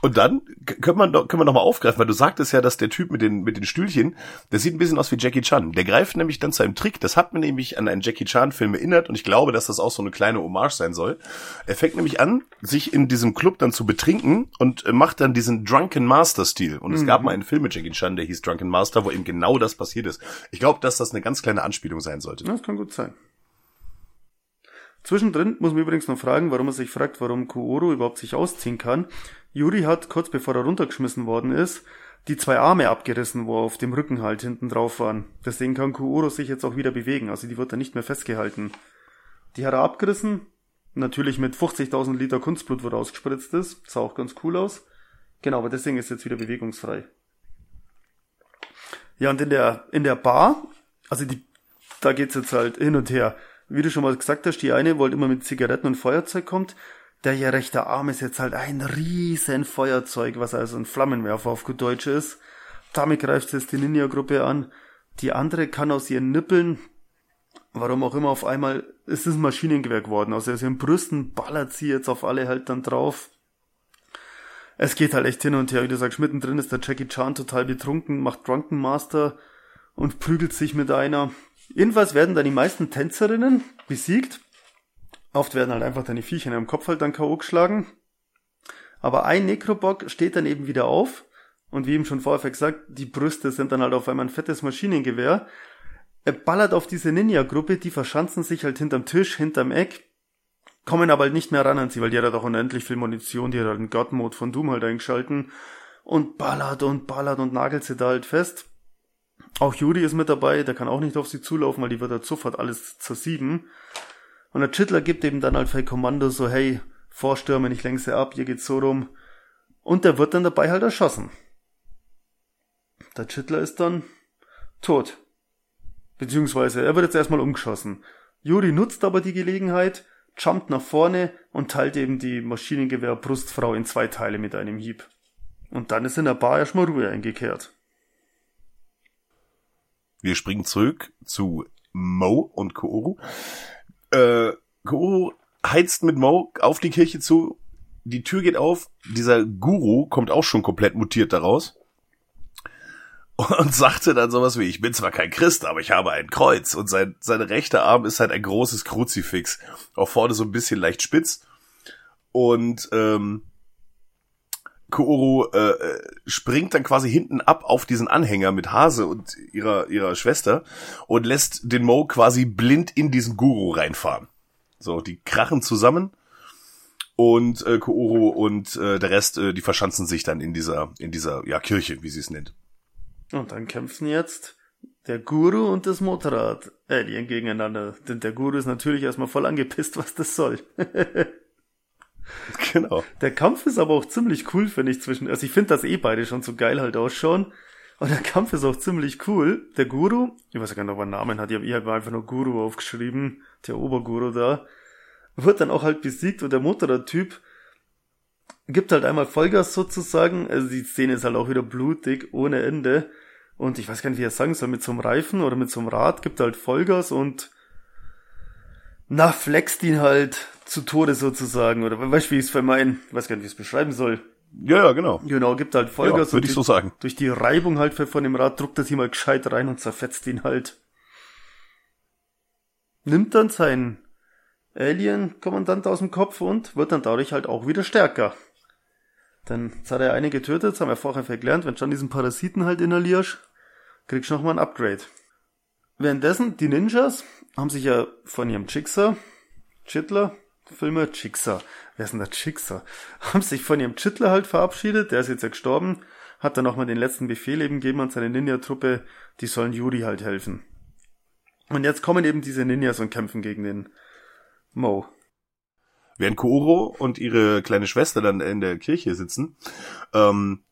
Und dann können wir noch, können wir noch mal aufgreifen, weil du sagtest ja, dass der Typ mit den, mit den Stühlchen, der sieht ein bisschen aus wie Jackie Chan. Der greift nämlich dann zu einem Trick, das hat mir nämlich an einen Jackie Chan Film erinnert und ich glaube, dass das auch so eine kleine Hommage sein soll. Er fängt nämlich an, sich in diesem Club dann zu betrinken und äh, macht dann diesen Drunken Master Stil. Und es gab mal einen Film mit Jackie Chan, der hieß Drunken Master, wo eben genau das passiert ist. Ich glaube, dass das eine ganz kleine Anspielung sein sollte. Das kann gut sein. Zwischendrin muss man übrigens noch fragen, warum er sich fragt, warum Kuoro überhaupt sich ausziehen kann. Yuri hat, kurz bevor er runtergeschmissen worden ist, die zwei Arme abgerissen, wo auf dem Rücken halt hinten drauf waren. Deswegen kann Kuoro sich jetzt auch wieder bewegen, also die wird dann nicht mehr festgehalten. Die hat er abgerissen, natürlich mit 50.000 Liter Kunstblut, wo rausgespritzt ist, sah auch ganz cool aus. Genau, aber deswegen ist jetzt wieder bewegungsfrei. Ja, und in der, in der Bar, also die, da geht's jetzt halt hin und her. Wie du schon mal gesagt hast, die eine wollte immer mit Zigaretten und Feuerzeug kommt. Der hier rechte Arm ist jetzt halt ein riesen Feuerzeug, was also ein Flammenwerfer auf gut Deutsch ist. Damit greift jetzt die Ninja-Gruppe an. Die andere kann aus ihren Nippeln, warum auch immer auf einmal, ist es ein Maschinengewehr geworden. Also aus ihren Brüsten ballert sie jetzt auf alle halt dann drauf. Es geht halt echt hin und her. Wie du sagst, mittendrin ist der Jackie Chan total betrunken, macht Drunken Master und prügelt sich mit einer. Jedenfalls werden dann die meisten Tänzerinnen besiegt. Oft werden halt einfach die Viecher in ihrem Kopf halt dann K.O. geschlagen. Aber ein Nekrobock steht dann eben wieder auf. Und wie eben schon vorher gesagt, die Brüste sind dann halt auf einmal ein fettes Maschinengewehr. Er ballert auf diese Ninja-Gruppe, die verschanzen sich halt hinterm Tisch, hinterm Eck, kommen aber halt nicht mehr ran an sie, weil die hat halt auch unendlich viel Munition, die hat halt den God-Mode von Doom halt eingeschalten und ballert und ballert und nagelt sie da halt fest. Auch Yuri ist mit dabei, der kann auch nicht auf sie zulaufen, weil die wird halt sofort alles zersieben. Und der Chittler gibt eben dann halt für Kommando so, hey, vorstürmen, ich lenke sie ab, hier geht's so rum. Und der wird dann dabei halt erschossen. Der Chittler ist dann tot. Beziehungsweise, er wird jetzt erstmal umgeschossen. Yuri nutzt aber die Gelegenheit, jumpt nach vorne und teilt eben die Maschinengewehr-Brustfrau in zwei Teile mit einem Hieb. Und dann ist in der Bar erstmal Ruhe eingekehrt. Wir springen zurück zu Mo und Kouru. Äh, Kouru heizt mit Mo auf die Kirche zu. Die Tür geht auf. Dieser Guru kommt auch schon komplett mutiert daraus. Und sagte dann sowas wie, ich bin zwar kein Christ, aber ich habe ein Kreuz. Und sein, sein rechter Arm ist halt ein großes Kruzifix. Auch vorne so ein bisschen leicht spitz. Und ähm, Kooro äh, äh, springt dann quasi hinten ab auf diesen Anhänger mit Hase und ihrer ihrer Schwester und lässt den Mo quasi blind in diesen Guru reinfahren. So, die krachen zusammen und äh, Kooro und äh, der Rest, äh, die verschanzen sich dann in dieser in dieser ja Kirche, wie sie es nennt. Und dann kämpfen jetzt der Guru und das Motorrad Alien gegeneinander. Denn der Guru ist natürlich erstmal voll angepisst, was das soll. Genau. Der Kampf ist aber auch ziemlich cool, finde ich, zwischen, also ich finde, dass eh beide schon so geil halt ausschauen. Und der Kampf ist auch ziemlich cool. Der Guru, ich weiß ja gar nicht, ob er einen Namen hat, ich habe hab einfach nur Guru aufgeschrieben, der Oberguru da, wird dann auch halt besiegt und der Motorradtyp gibt halt einmal Vollgas sozusagen, also die Szene ist halt auch wieder blutig, ohne Ende. Und ich weiß gar nicht, wie er sagen soll, mit so einem Reifen oder mit so einem Rad gibt halt Vollgas und na, flext ihn halt zu Tode sozusagen. Oder weißt du, wie ich es vermeiden? Ich weiß gar nicht, wie ich es beschreiben soll. Ja, ja, genau. Genau, gibt halt Vollgas. Ja, würde ich so sagen. Durch die Reibung halt von dem Rad druckt er sich mal gescheit rein und zerfetzt ihn halt. Nimmt dann seinen Alien-Kommandant aus dem Kopf und wird dann dadurch halt auch wieder stärker. Dann jetzt hat er eine getötet, das haben wir vorher verklärt, wenn du schon diesen Parasiten halt inhalierst, kriegst du nochmal ein Upgrade. Währenddessen, die Ninjas haben sich ja von ihrem Chickser, Chittler, Filme, Chickser, wer ist denn der Chickser? Haben sich von ihrem Chittler halt verabschiedet, der ist jetzt ja gestorben, hat dann nochmal den letzten Befehl eben gegeben an seine Ninja-Truppe, die sollen Yuri halt helfen. Und jetzt kommen eben diese Ninjas und kämpfen gegen den Mo. Während Kooro und ihre kleine Schwester dann in der Kirche sitzen, ähm, äh,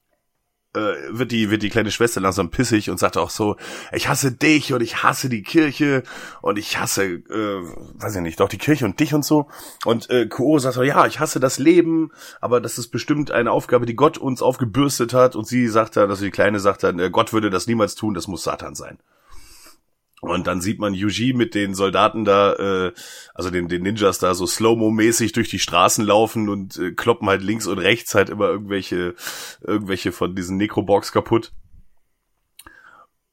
wird die wird die kleine Schwester langsam pissig und sagt auch so, ich hasse dich und ich hasse die Kirche und ich hasse, äh, weiß ich nicht, doch die Kirche und dich und so. Und äh, Kooro sagt so, ja, ich hasse das Leben, aber das ist bestimmt eine Aufgabe, die Gott uns aufgebürstet hat. Und sie sagt dann, also die Kleine sagt dann, äh, Gott würde das niemals tun, das muss Satan sein. Und dann sieht man Yuji mit den Soldaten da, äh, also den, den Ninjas da so Slow-Mo-mäßig durch die Straßen laufen und äh, kloppen halt links und rechts halt immer irgendwelche, irgendwelche von diesen Necrobox kaputt.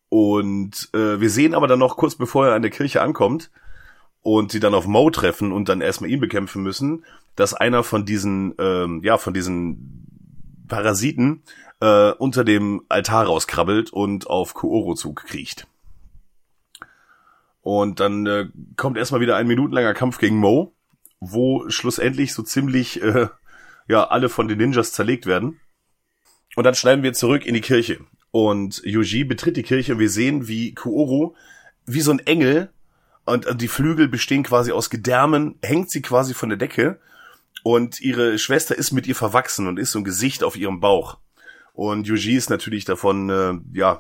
Und äh, wir sehen aber dann noch kurz bevor er an der Kirche ankommt und sie dann auf Mo treffen und dann erstmal ihn bekämpfen müssen, dass einer von diesen, ähm, ja, von diesen Parasiten äh, unter dem Altar rauskrabbelt und auf Kooro zukriecht. Und dann äh, kommt erstmal wieder ein minutenlanger Kampf gegen Mo, wo schlussendlich so ziemlich äh, ja alle von den Ninjas zerlegt werden. Und dann schneiden wir zurück in die Kirche. Und Yuji betritt die Kirche und wir sehen, wie Kuoro, wie so ein Engel, und die Flügel bestehen quasi aus Gedärmen, hängt sie quasi von der Decke. Und ihre Schwester ist mit ihr verwachsen und ist so ein Gesicht auf ihrem Bauch. Und Yuji ist natürlich davon, äh, ja,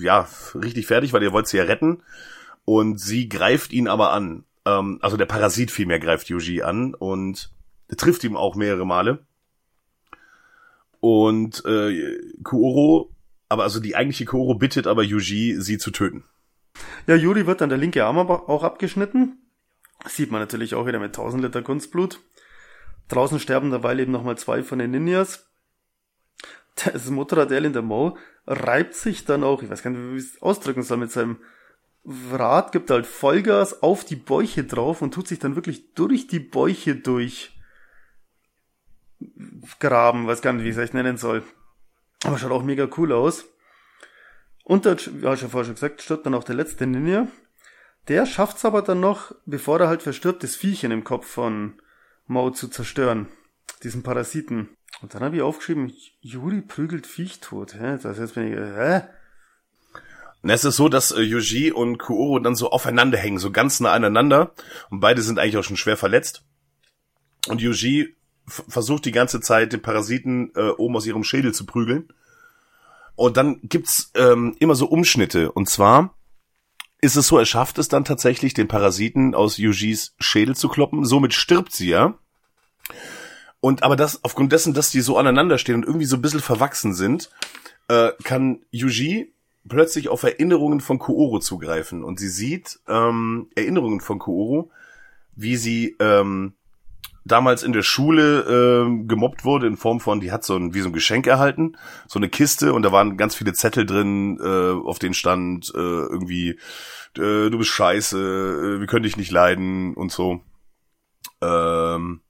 ja, richtig fertig, weil ihr wollt sie ja retten. Und sie greift ihn aber an. Ähm, also der Parasit vielmehr greift Yuji an und trifft ihm auch mehrere Male. Und äh, Kuoro, aber also die eigentliche Kuoro bittet aber Yuji, sie zu töten. Ja, Yuri wird dann der linke Arm aber auch abgeschnitten. Sieht man natürlich auch wieder mit 1000 Liter Kunstblut. Draußen sterben dabei eben nochmal zwei von den Ninjas. Das Motorrad in der Mo reibt sich dann auch, ich weiß gar nicht, wie ich es ausdrücken soll, mit seinem Rad, gibt halt Vollgas auf die Bäuche drauf und tut sich dann wirklich durch die Bäuche durch graben, weiß gar nicht, wie ich es echt nennen soll. Aber schaut auch mega cool aus. Und dann, ja, ich schon vorher schon gesagt, stirbt dann auch der letzte Ninja. Der schafft's aber dann noch, bevor er halt verstirbt, das Viechchen im Kopf von Mao zu zerstören. Diesen Parasiten. Und dann habe ich aufgeschrieben, Juri prügelt Viech tot. Hä? Das jetzt bin ich, hä? Und es ist so, dass äh, Yuji und Kuoro dann so aufeinander hängen, so ganz nah aneinander. Und beide sind eigentlich auch schon schwer verletzt. Und Yuji versucht die ganze Zeit, den Parasiten äh, oben aus ihrem Schädel zu prügeln. Und dann gibt's ähm, immer so Umschnitte. Und zwar ist es so, er schafft es dann tatsächlich, den Parasiten aus Yujis Schädel zu kloppen. Somit stirbt sie ja. Und aber das, aufgrund dessen, dass die so aneinander stehen und irgendwie so ein bisschen verwachsen sind, äh, kann Yuji plötzlich auf Erinnerungen von Kooro zugreifen und sie sieht ähm, Erinnerungen von Kooro, wie sie ähm, damals in der Schule ähm, gemobbt wurde in Form von, die hat so ein wie so ein Geschenk erhalten, so eine Kiste und da waren ganz viele Zettel drin, äh, auf denen stand äh, irgendwie äh, du bist scheiße, äh, wir können dich nicht leiden und so. Ähm,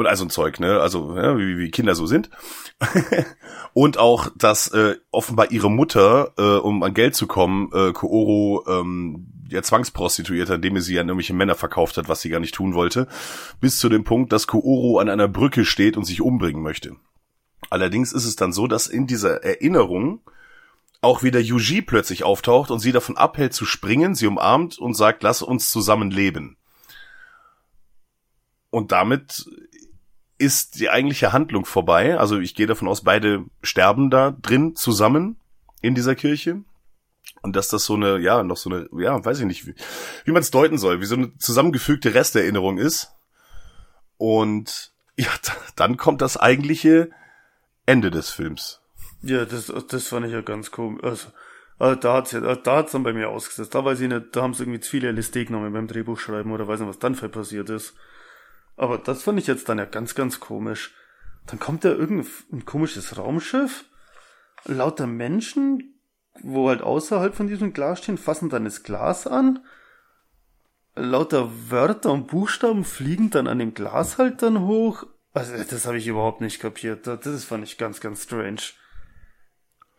und also ein Zeug, ne? Also ja, wie, wie Kinder so sind. und auch, dass äh, offenbar ihre Mutter, äh, um an Geld zu kommen, äh, Kooro ähm, ja zwangsprostituiert indem sie an irgendwelche Männer verkauft hat, was sie gar nicht tun wollte, bis zu dem Punkt, dass Kooro an einer Brücke steht und sich umbringen möchte. Allerdings ist es dann so, dass in dieser Erinnerung auch wieder Yuji plötzlich auftaucht und sie davon abhält zu springen, sie umarmt und sagt, lass uns zusammen leben. Und damit ist die eigentliche Handlung vorbei. Also ich gehe davon aus, beide sterben da drin zusammen in dieser Kirche. Und dass das so eine, ja, noch so eine, ja, weiß ich nicht, wie, wie man es deuten soll, wie so eine zusammengefügte Resterinnerung ist. Und ja, dann kommt das eigentliche Ende des Films. Ja, das, das fand ich ja ganz komisch. Also, also da hat's ja, da hat's dann bei mir ausgesetzt. Da weiß ich nicht, da haben sie irgendwie zu viele LSD genommen beim Drehbuchschreiben oder weiß nicht, was dann passiert ist. Aber das fand ich jetzt dann ja ganz, ganz komisch. Dann kommt da irgendein komisches Raumschiff, lauter Menschen, wo halt außerhalb von diesem Glas stehen, fassen dann das Glas an. Lauter Wörter und Buchstaben fliegen dann an dem Glas halt dann hoch. Also das habe ich überhaupt nicht kapiert. Das fand ich ganz, ganz strange.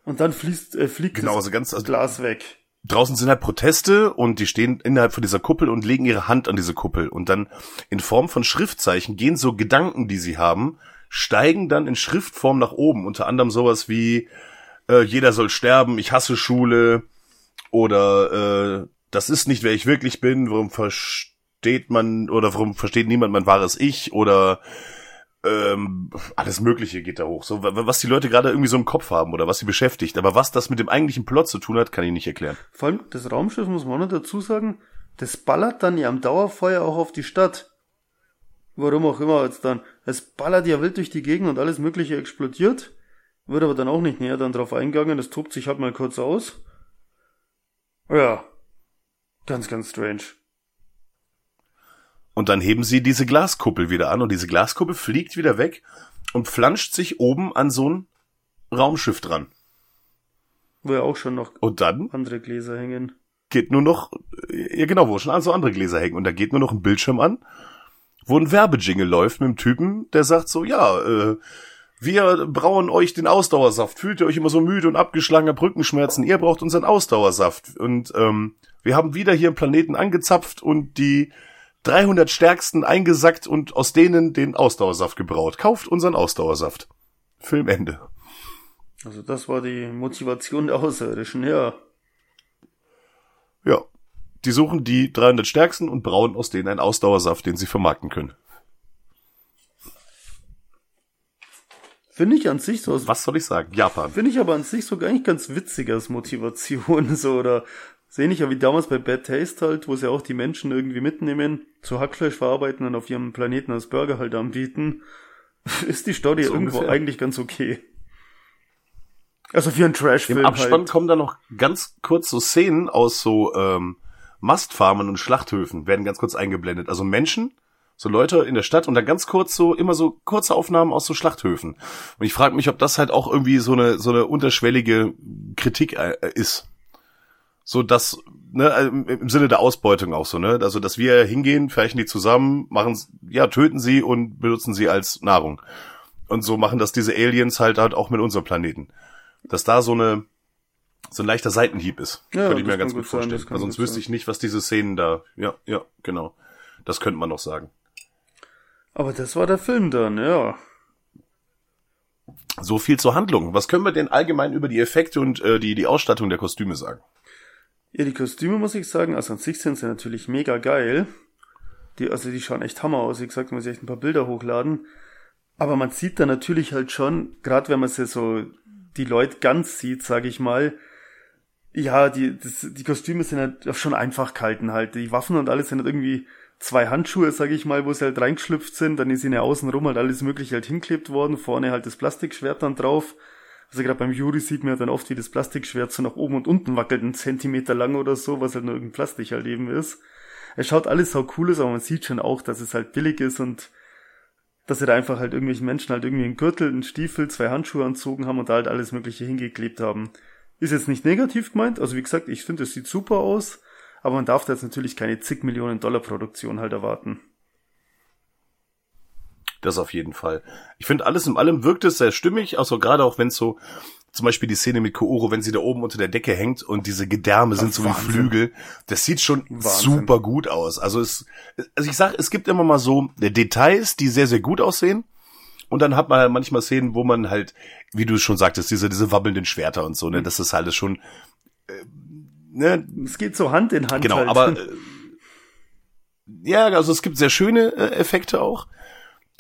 Und dann fließt, äh, fliegt genau, das also ganz, also Glas weg draußen sind halt Proteste und die stehen innerhalb von dieser Kuppel und legen ihre Hand an diese Kuppel und dann in Form von Schriftzeichen gehen so Gedanken, die sie haben, steigen dann in Schriftform nach oben. Unter anderem sowas wie äh, jeder soll sterben, ich hasse Schule oder äh, das ist nicht wer ich wirklich bin, warum versteht man oder warum versteht niemand mein wahres Ich oder ähm, alles Mögliche geht da hoch. So, was die Leute gerade irgendwie so im Kopf haben oder was sie beschäftigt. Aber was das mit dem eigentlichen Plot zu tun hat, kann ich nicht erklären. Vor allem, das Raumschiff muss man auch noch dazu sagen, das ballert dann ja am Dauerfeuer auch auf die Stadt. Warum auch immer jetzt dann. Es ballert ja wild durch die Gegend und alles Mögliche explodiert. Wird aber dann auch nicht näher dann drauf eingegangen. Das tobt sich halt mal kurz aus. Ja. Ganz, ganz strange. Und dann heben sie diese Glaskuppel wieder an und diese Glaskuppel fliegt wieder weg und flanscht sich oben an so ein Raumschiff dran. Wo ja auch schon noch Und dann andere Gläser hängen. geht nur noch, ja genau, wo schon so andere Gläser hängen und da geht nur noch ein Bildschirm an, wo ein Werbejingle läuft mit einem Typen, der sagt so, ja, äh, wir brauen euch den Ausdauersaft. Fühlt ihr euch immer so müde und abgeschlagen, habt Rückenschmerzen? Ihr braucht unseren Ausdauersaft. Und ähm, wir haben wieder hier einen Planeten angezapft und die 300 stärksten eingesackt und aus denen den Ausdauersaft gebraut. Kauft unseren Ausdauersaft. Filmende. Also das war die Motivation der Außerirdischen, ja. Ja. Die suchen die 300 stärksten und brauen aus denen einen Ausdauersaft, den sie vermarkten können. Finde ich an sich so. Was soll ich sagen? Japan. Finde ich aber an sich sogar eigentlich ganz witzig als Motivation, so, oder sehe ich ja wie damals bei Bad Taste halt, wo sie auch die Menschen irgendwie mitnehmen, zu Hackfleisch verarbeiten und auf ihrem Planeten als Burger halt anbieten. Ist die Story So irgendwo ungefähr. eigentlich ganz okay. Also für einen Trash-Film Im Abspann halt. kommen da noch ganz kurz so Szenen aus so ähm, Mastfarmen und Schlachthöfen, werden ganz kurz eingeblendet. Also Menschen, so Leute in der Stadt und dann ganz kurz so, immer so kurze Aufnahmen aus so Schlachthöfen. Und ich frage mich, ob das halt auch irgendwie so eine, so eine unterschwellige Kritik äh, ist. So dass, ne, äh, im, Sinne der Ausbeutung auch so, ne? Also, dass wir hingehen, färchen die zusammen, machen, ja, töten sie und benutzen sie als Nahrung. Und so machen das diese Aliens halt halt auch mit unserem Planeten. Dass da so eine, so ein leichter Seitenhieb ist. Ja, könnte ich mir ganz gut sein, vorstellen. Weil sonst wüsste ich nicht, was diese Szenen da, ja, ja, genau. Das könnte man noch sagen. Aber das war der Film dann, ja. So viel zur Handlung. Was können wir denn allgemein über die Effekte und äh, die, die Ausstattung der Kostüme sagen? Ja, die Kostüme muss ich sagen, also an sich sind sie natürlich mega geil. Die, also die schauen echt Hammer aus. Wie gesagt, muss ich echt ein paar Bilder hochladen. Aber man sieht da natürlich halt schon, gerade wenn man sie so die Leute ganz sieht, sage ich mal, ja, die, das, die Kostüme sind halt schon einfach gehalten halt. Die Waffen und alles sind halt irgendwie zwei Handschuhe, sage ich mal, wo sie halt reingeschlüpft sind. Dann ist ihnen außenrum halt alles mögliche halt hinklebt worden. Vorne halt das Plastikschwert dann drauf. Also gerade beim Juri sieht man ja dann oft, wie das Plastikschwert so nach oben und unten wackelt, einen Zentimeter lang oder so, was halt nur irgendein Plastik halt eben ist. Es schaut alles so cool aus, aber man sieht schon auch, dass es halt billig ist und dass sie da einfach halt irgendwelchen Menschen halt irgendwie einen Gürtel, einen Stiefel, zwei Handschuhe anzogen haben und da halt alles mögliche hingeklebt haben. Ist jetzt nicht negativ gemeint, also wie gesagt, ich finde, es sieht super aus, aber man darf da jetzt natürlich keine zig Millionen Dollar Produktion halt erwarten. Das auf jeden Fall. Ich finde, alles in allem wirkt es sehr stimmig, also gerade auch wenn es so, zum Beispiel die Szene mit Kooro, wenn sie da oben unter der Decke hängt und diese Gedärme sind so wie. Flügel, das sieht schon Wahnsinn. super gut aus. Also es, also ich sag, es gibt immer mal so Details, die sehr, sehr gut aussehen. Und dann hat man halt manchmal Szenen, wo man halt, wie du schon sagtest, diese, diese wabbelnden Schwerter und so, Mhm. ne, das ist alles schon, äh, ne, Es geht so Hand in Hand Genau, halt. aber äh, ja, also es gibt sehr schöne äh, Effekte auch,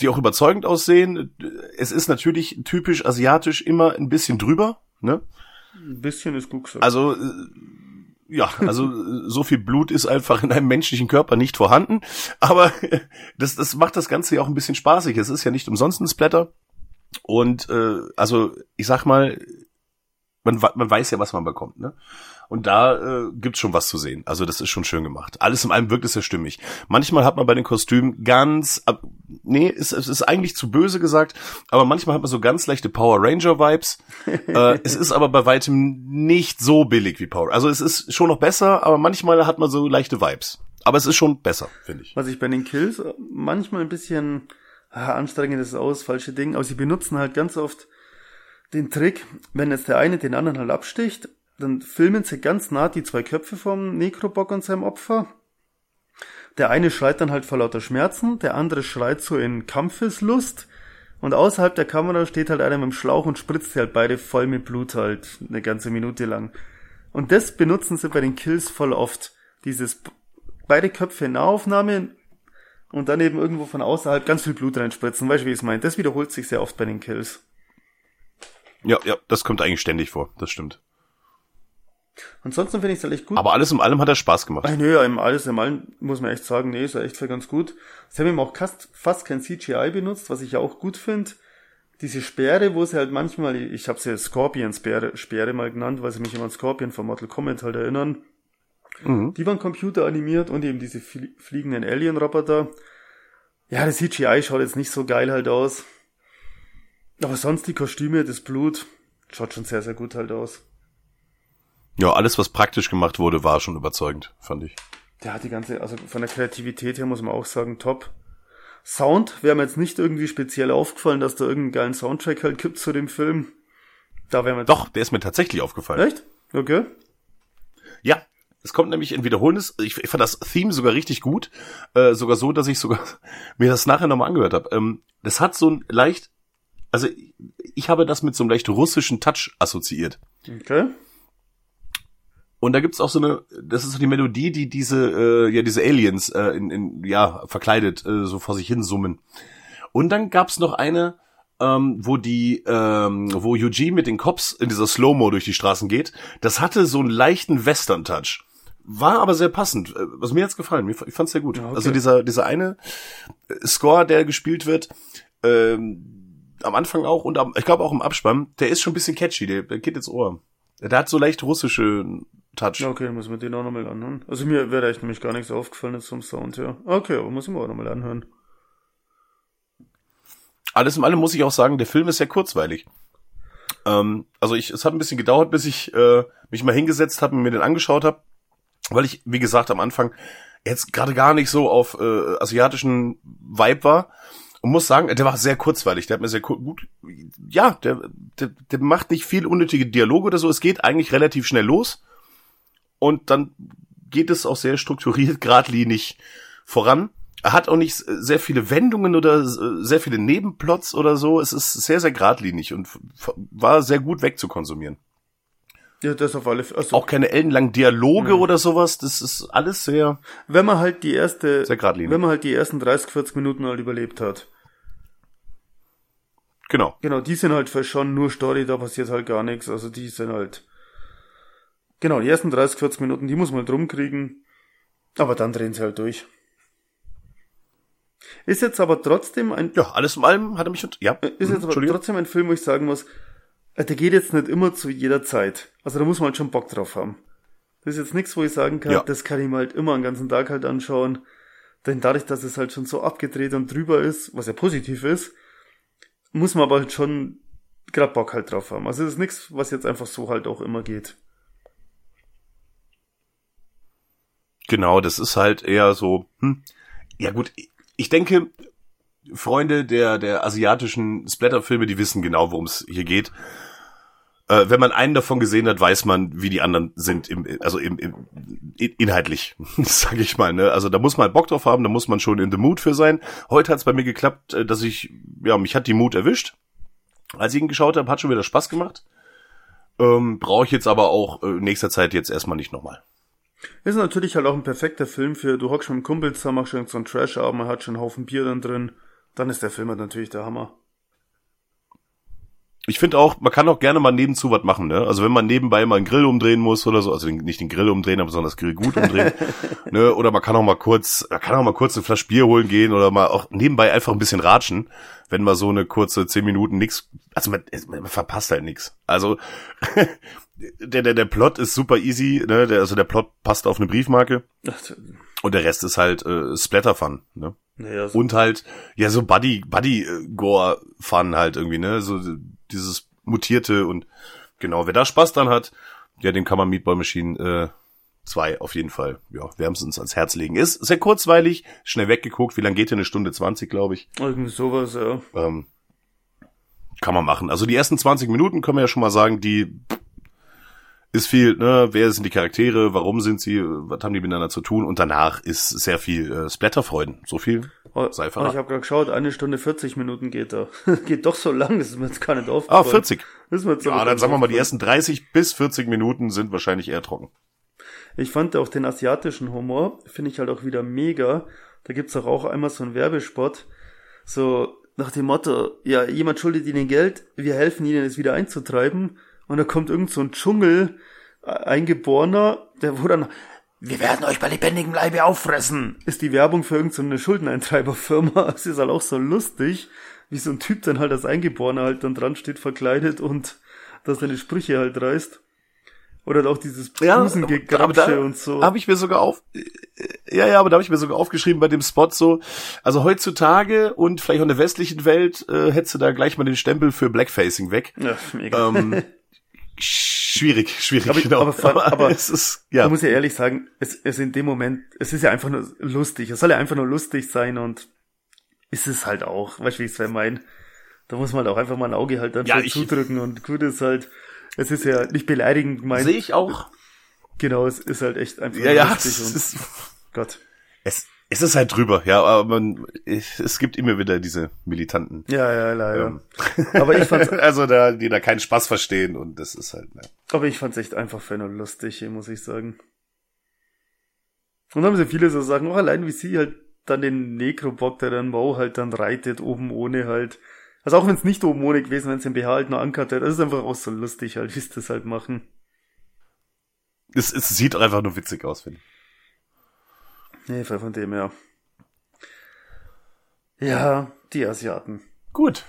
die auch überzeugend aussehen. Es ist natürlich typisch asiatisch immer ein bisschen drüber, ne? ein bisschen ist gut gesagt. Also äh, ja, also so viel Blut ist einfach in einem menschlichen Körper nicht vorhanden, aber das das macht das ganze ja auch ein bisschen spaßig. Es ist ja nicht umsonst ein Splatter und äh, also ich sag mal, man, man weiß ja, was man bekommt, ne? Und da äh, gibt's schon was zu sehen. Also das ist schon schön gemacht. Alles in allem wirkt es sehr stimmig. Manchmal hat man bei den Kostümen ganz, ab, nee, es, es ist eigentlich zu böse gesagt, aber manchmal hat man so ganz leichte Power Ranger Vibes. äh, es ist aber bei weitem nicht so billig wie Power. Also es ist schon noch besser, aber manchmal hat man so leichte Vibes. Aber es ist schon besser, finde ich. Was ich bei den Kills manchmal ein bisschen ah, anstrengend ist aus, falsche Ding, aber sie benutzen halt ganz oft den Trick, wenn jetzt der eine den anderen halt absticht, dann filmen sie ganz nah die zwei Köpfe vom Nekrobock und seinem Opfer. Der eine schreit dann halt vor lauter Schmerzen, der andere schreit so in Kampfeslust und außerhalb der Kamera steht halt einer mit dem Schlauch und spritzt halt beide voll mit Blut halt eine ganze Minute lang. Und das benutzen sie bei den Kills voll oft. Dieses beide Köpfe in Nahaufnahme und dann eben irgendwo von außerhalb ganz viel Blut reinspritzen. Weißt du, wie ich es meine? Das wiederholt sich sehr oft bei den Kills. Ja, ja, das kommt eigentlich ständig vor. Das stimmt. Ansonsten finde ich es halt echt gut. Aber alles in allem hat er Spaß gemacht. Ach, nö, alles im allen muss man echt sagen, nee, ist ja echt ganz gut. Sie haben eben auch fast, fast kein CGI benutzt, was ich ja auch gut finde. Diese Sperre, wo sie halt manchmal, ich habe sie Scorpion-Sperre Sperre mal genannt, weil sie mich immer an Scorpion von Mortal Kombat halt erinnern. Mhm. Die waren computeranimiert und eben diese flie fliegenden Alien-Roboter. Ja, das CGI schaut jetzt nicht so geil halt aus. Aber sonst die Kostüme, das Blut, schaut schon sehr, sehr gut halt aus. Ja, alles, was praktisch gemacht wurde, war schon überzeugend, fand ich. Der hat die ganze, also von der Kreativität her muss man auch sagen, top. Sound wäre mir jetzt nicht irgendwie speziell aufgefallen, dass da irgendeinen geilen Soundtrack halt gibt zu dem Film. Da wäre mir Doch, der ist mir tatsächlich aufgefallen. Echt? Okay. Ja, es kommt nämlich ein wiederholendes. Ich, ich fand das Theme sogar richtig gut, äh, sogar so, dass ich sogar mir das nachher nochmal angehört habe. Ähm, das hat so ein leicht, also ich habe das mit so einem leicht russischen Touch assoziiert. Okay. Und da gibt's auch so eine, das ist so die Melodie, die diese, äh, ja, diese Aliens äh, in, in, ja, verkleidet äh, so vor sich hin summen. Und dann gab's noch eine, ähm, wo die, ähm, wo Eugene mit den Cops in dieser Slow-Mo durch die Straßen geht. Das hatte so einen leichten Western-Touch. War aber sehr passend. Äh, Was mir jetzt gefallen. Ich fand's sehr gut. Ja, okay. Also dieser, dieser eine äh, Score, der gespielt wird, ähm, am Anfang auch und am, ich glaube auch im Abspann, der ist schon ein bisschen catchy, der, der geht ins Ohr. Der hat so leicht russische Touch. Okay, muss man den auch nochmal anhören. Also mir wäre echt nämlich gar nichts aufgefallen jetzt vom Sound her. Okay, aber muss ich mir auch nochmal anhören. Alles in allem muss ich auch sagen, der Film ist sehr kurzweilig. Ähm, also ich, es hat ein bisschen gedauert, bis ich äh, mich mal hingesetzt habe und mir den angeschaut habe, weil ich, wie gesagt, am Anfang jetzt gerade gar nicht so auf äh, asiatischen Vibe war und muss sagen, der war sehr kurzweilig. Der hat mir sehr gut, ja, der, der, der macht nicht viel unnötige Dialoge oder so. Es geht eigentlich relativ schnell los und dann geht es auch sehr strukturiert, geradlinig voran. Er hat auch nicht sehr viele Wendungen oder sehr viele Nebenplots oder so. Es ist sehr, sehr geradlinig und war sehr gut wegzukonsumieren. Ja, das auf alle Fälle. Also, Auch keine ellenlangen Dialoge oder sowas. Das ist alles sehr, wenn man halt die erste, sehr geradlinig. wenn man halt die ersten 30, 40 Minuten halt überlebt hat. Genau. Genau, die sind halt schon nur Story, da passiert halt gar nichts. Also die sind halt. Genau, die ersten 30, 40 Minuten, die muss man halt rumkriegen. Aber dann drehen sie halt durch. Ist jetzt aber trotzdem ein, Ja, alles in allem hat er mich, und- ja, ist mhm, jetzt aber trotzdem ein Film, wo ich sagen muss, äh, der geht jetzt nicht immer zu jeder Zeit. Also da muss man halt schon Bock drauf haben. Das ist jetzt nichts, wo ich sagen kann, Ja. das kann ich mir halt immer den ganzen Tag halt anschauen. Denn dadurch, dass es halt schon so abgedreht und drüber ist, was ja positiv ist, muss man aber halt schon grad Bock halt drauf haben. Also es ist nichts, was jetzt einfach so halt auch immer geht. Genau, das ist halt eher so, hm, ja gut, ich denke, Freunde der, der asiatischen Splatter-Filme, die wissen genau, worum es hier geht. Äh, wenn man einen davon gesehen hat, weiß man, wie die anderen sind, im, also im, im, in- inhaltlich, sag ich mal. Ne? Also da muss man Bock drauf haben, da muss man schon in the mood für sein. Heute hat es bei mir geklappt, äh, dass ich, ja, mich hat die Mut erwischt. Als ich ihn geschaut habe, hat schon wieder Spaß gemacht. Ähm, Brauche ich jetzt aber auch äh, nächster Zeit jetzt erstmal nicht nochmal. Ist natürlich halt auch ein perfekter Film für, du hockst schon mit dem Kumpel zusammen, machst schon so einen Trash-Abend, man hat schon einen Haufen Bier dann drin. Dann ist der Film halt natürlich der Hammer. Ich finde auch, man kann auch gerne mal nebenzu was machen, ne? Also wenn man nebenbei mal einen Grill umdrehen muss oder so, also den, nicht den Grill umdrehen, aber sondern das Grill gut umdrehen, ne? Oder man kann auch mal kurz, man kann auch mal kurz eine Flasche Bier holen gehen oder mal auch nebenbei einfach ein bisschen ratschen, wenn man so eine kurze zehn Minuten nix, also man, man verpasst halt nix. Also der, der, der Plot ist super easy, ne? Der, also der Plot passt auf eine Briefmarke und der Rest ist halt äh, Splatter-Fun, ne? naja, so, Und halt, ja, so Buddy, Buddy-Gore-Fun halt irgendwie, ne? So dieses mutierte und genau, wer da Spaß dran hat, ja, dem kann man Meatball Machine äh, 2 auf jeden Fall, ja, wärmstens ans Herz legen. Ist sehr kurzweilig, schnell weggeguckt, wie lange geht denn? Eine Stunde 20, glaube ich. irgendwie sowas, ja. Ähm, kann man machen. Also die ersten 20 Minuten können wir ja schon mal sagen, die ist viel, ne, wer sind die Charaktere, warum sind sie, was haben die miteinander zu tun und danach ist sehr viel äh, Splatterfreuden. So viel Oh, sei oh, verraten. ich habe gerade geschaut, eine Stunde 40 Minuten geht da. geht doch so lang, das ist mir jetzt gar nicht Ah, aufgefallen. 40. Das ist mir jetzt Ja, dann sagen wir mal, die ersten 30 bis 40 Minuten sind wahrscheinlich eher trocken. Ich fand auch den asiatischen Humor, finde ich halt auch wieder mega. Da gibt's auch, auch einmal so einen Werbespot, so nach dem Motto, ja, jemand schuldet ihnen Geld, wir helfen ihnen es wieder einzutreiben. Und da kommt irgend so ein Dschungel, äh, eingeborener, der wo dann, wir werden euch bei lebendigem Leibe auffressen, ist die Werbung für irgendeine so Schuldeneintreiberfirma. Es ist halt auch so lustig, wie so ein Typ dann halt als Eingeborener halt dann dran steht, verkleidet und da seine Sprüche halt reißt. Oder auch dieses Busengegrapsche und so. Habe ich mir sogar auf, äh, ja, ja, aber da habe ich mir sogar aufgeschrieben bei dem Spot so, also heutzutage und vielleicht auch in der westlichen Welt äh, hättest du da gleich mal den Stempel für Blackfacing weg. Ja, mega. Ähm, schwierig, schwierig, Aber- genau. aber vor- aber- es ist, ja. Man muss ja ehrlich sagen, es, es in dem Moment, es ist ja einfach nur lustig. Es soll ja einfach nur lustig sein und ist es halt auch. Weißt du, wie ich es meine? Da muss man halt auch einfach mal ein Auge halt dann Ja, ich- zudrücken und gut ist halt, es ist ja nicht beleidigend gemeint. Sehe ich auch. Genau, es ist halt echt einfach Ja, ja, lustig es und ist, Gott. es, es ist halt drüber, ja, aber man, es, gibt immer wieder diese militanten Ja, ja, leider. Ähm. Aber ich fand's, also da, die da keinen Spaß verstehen und das ist halt, ne. aber ich fand's echt einfach für nur lustig, muss ich sagen. Und dann haben sie viele so Sachen, auch allein wie sie halt dann den Nekrobock, der dann Mau halt dann reitet, oben ohne halt. Also auch wenn es nicht oben ohne gewesen, wenn es den BH halt nur ankert hätte, das ist einfach auch so lustig halt, wie sie das halt machen. Es, es sieht einfach nur witzig aus, finde ich. Nee, von dem her. Ja, die Asiaten. Gut.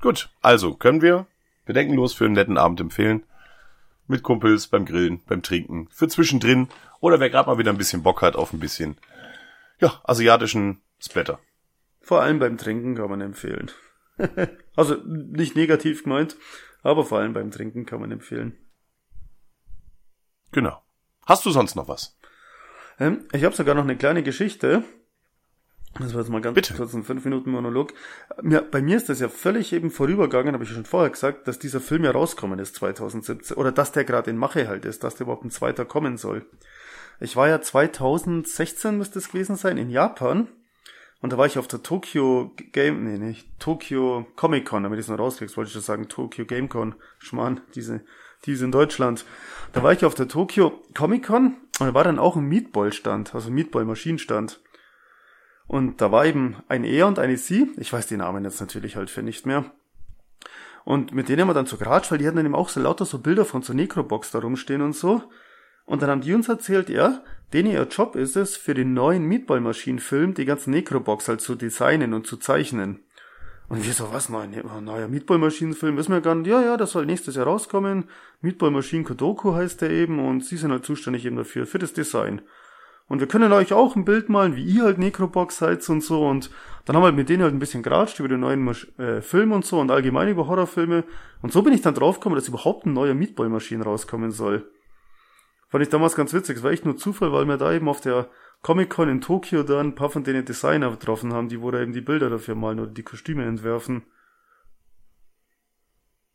Gut, also können wir bedenkenlos für einen netten Abend empfehlen. Mit Kumpels, beim Grillen, beim Trinken, für zwischendrin oder wer gerade mal wieder ein bisschen Bock hat auf ein bisschen, ja, asiatischen Splatter. Vor allem beim Trinken kann man empfehlen. also nicht negativ gemeint, aber vor allem beim Trinken kann man empfehlen. Genau. Hast du sonst noch was? Ähm, ich habe sogar noch eine kleine Geschichte. Das war jetzt mal ganz Bitte. kurz ein 5 Minuten Monolog. Mir, bei mir ist das ja völlig eben vorübergegangen, habe ich ja schon vorher gesagt, dass dieser Film ja rauskommen ist 2017 oder dass der gerade in Mache halt ist, dass der überhaupt ein zweiter kommen soll. Ich war ja 2016 müsste es gewesen sein in Japan und da war ich auf der Tokyo Game, nee, nicht Tokyo Comic Con, damit ich es noch rauskriegst, wollte ich schon sagen Tokyo Game Con, Schmarrn, diese, diese in Deutschland. Da war ich auf der Tokyo Comic Con und da war dann auch ein Meatball-Stand, also Meatball-Maschinenstand. Und da war eben ein Er und eine Sie. Ich weiß die Namen jetzt natürlich halt für nicht mehr. Und mit denen haben wir dann so geratscht, weil die hatten dann eben auch so lauter so Bilder von so Necrobox da rumstehen und so. Und dann haben die uns erzählt, ja, denen ihr Job ist es, für den neuen Meatball-Maschinen-Film die ganzen Necrobox halt zu designen und zu zeichnen. Und wir so, was, neuer, neuer Meatball-Maschinen-Film, wissen wir gar nicht. Ja, ja, das soll nächstes Jahr rauskommen. Meatball-Maschinen Kodoku heißt der eben und sie sind halt zuständig eben dafür, für das Design. Und wir können euch auch ein Bild malen, wie ihr halt Necrobox seid und so. Und dann haben wir halt mit denen halt ein bisschen geratscht über den neuen Masch äh, Film und so und allgemein über Horrorfilme. Und so bin ich dann draufgekommen, dass überhaupt ein neuer Meatball-Maschinen rauskommen soll. Fand ich damals ganz witzig. Es war echt nur Zufall, weil wir da eben auf der Comic-Con in Tokio da ein paar von denen Designer getroffen haben, die wo da eben die Bilder dafür malen oder die Kostüme entwerfen.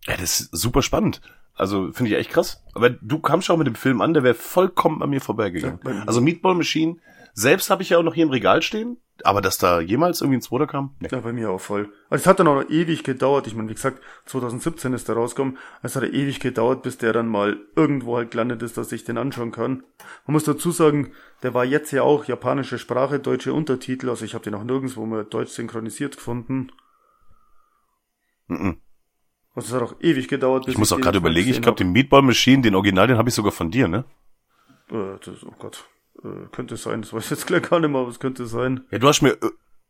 Ja, das ist super spannend. Also finde ich echt krass. Aber du kamst schon mit dem Film an, der wäre vollkommen an mir vorbeigegangen. Also Meatball Machine selbst habe ich ja auch noch hier im Regal stehen, aber dass da jemals irgendwie ein zweiter kam? Nee. Ja, bei mir auch voll. Also es hat dann auch noch ewig gedauert. Ich meine, wie gesagt, 2017 ist der rausgekommen. Es hat ewig gedauert, bis der dann mal irgendwo halt gelandet ist, dass ich den anschauen kann. Man muss dazu sagen, der war jetzt ja auch japanische Sprache, deutsche Untertitel. Also ich habe den auch nirgendwo mehr deutsch synchronisiert gefunden. Mhm. Also es hat auch ewig gedauert. bis Ich muss auch gerade mal überlegen, ich glaube, den Meatball Machine, den Original, den habe ich sogar von dir, ne? Äh, das, oh Gott. Äh, könnte sein. Das weiß ich jetzt gleich gar nicht mehr, aber es könnte sein. Ja, du hast mir,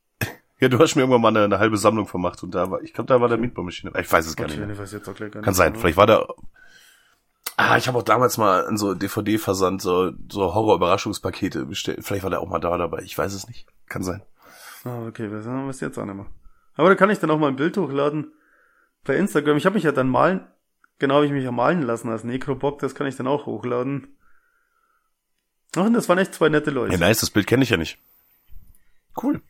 ja, du hast mir irgendwann mal eine, eine halbe Sammlung vermacht und da war, ich glaube, da war der Meatball Machine. Ich weiß es gar nicht mehr. ich weiß jetzt auch gleich gar nicht Kann sein. mehr. Vielleicht war da. Ah, ich habe auch damals mal in so DVD-Versand so, so Horror-Überraschungspakete bestellt. Vielleicht war der auch mal da dabei. Ich weiß es nicht. Kann sein. Ah, okay, wir haben es jetzt auch nicht mehr. Aber da kann ich dann auch mal ein Bild hochladen bei Instagram. Ich habe mich ja dann malen, genau habe ich mich ja malen lassen als Necrobock, das kann ich dann auch hochladen. Ach, das waren echt zwei nette Leute. Ja, nice, das Bild kenne ich ja nicht. Cool.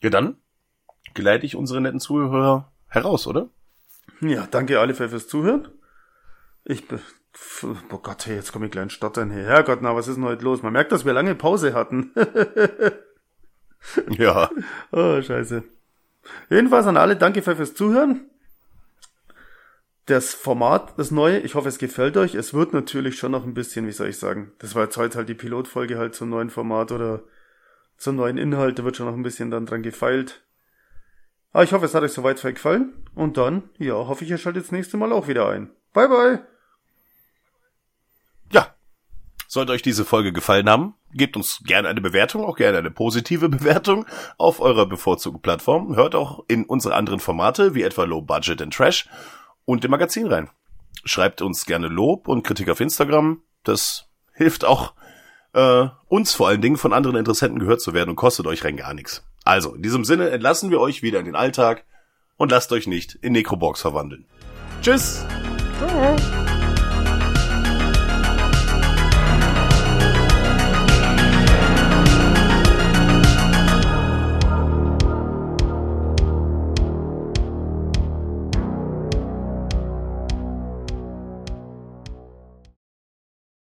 Ja, dann geleite ich unsere netten Zuhörer heraus, oder? Ja, danke alle fürs Zuhören. Ich bin, oh Gott, hey, jetzt komme ich gleich in Stottern her. Herrgott, na, was ist denn heute los? Man merkt, dass wir lange Pause hatten. Ja. Oh, scheiße. Jedenfalls an alle, danke fürs Zuhören. Das Format, das neue, ich hoffe, es gefällt euch. Es wird natürlich schon noch ein bisschen, wie soll ich sagen, das war jetzt heute halt die Pilotfolge halt zum neuen Format oder zum neuen Inhalt, da wird schon noch ein bisschen dann dran gefeilt. Aber ich hoffe, es hat euch soweit gefallen. Und dann, ja, hoffe ich, ihr schaltet das nächste Mal auch wieder ein. Bye, bye! Ja. Sollte euch diese Folge gefallen haben, gebt uns gerne eine Bewertung, auch gerne eine positive Bewertung auf eurer bevorzugten Plattform. Hört auch in unsere anderen Formate, wie etwa Low Budget and Trash und dem Magazin rein. Schreibt uns gerne Lob und Kritik auf Instagram. Das hilft auch äh, uns vor allen Dingen von anderen Interessenten gehört zu werden und kostet euch rein gar nichts. Also, in diesem Sinne entlassen wir euch wieder in den Alltag und lasst euch nicht in Necrobox verwandeln. Tschüss! Ciao!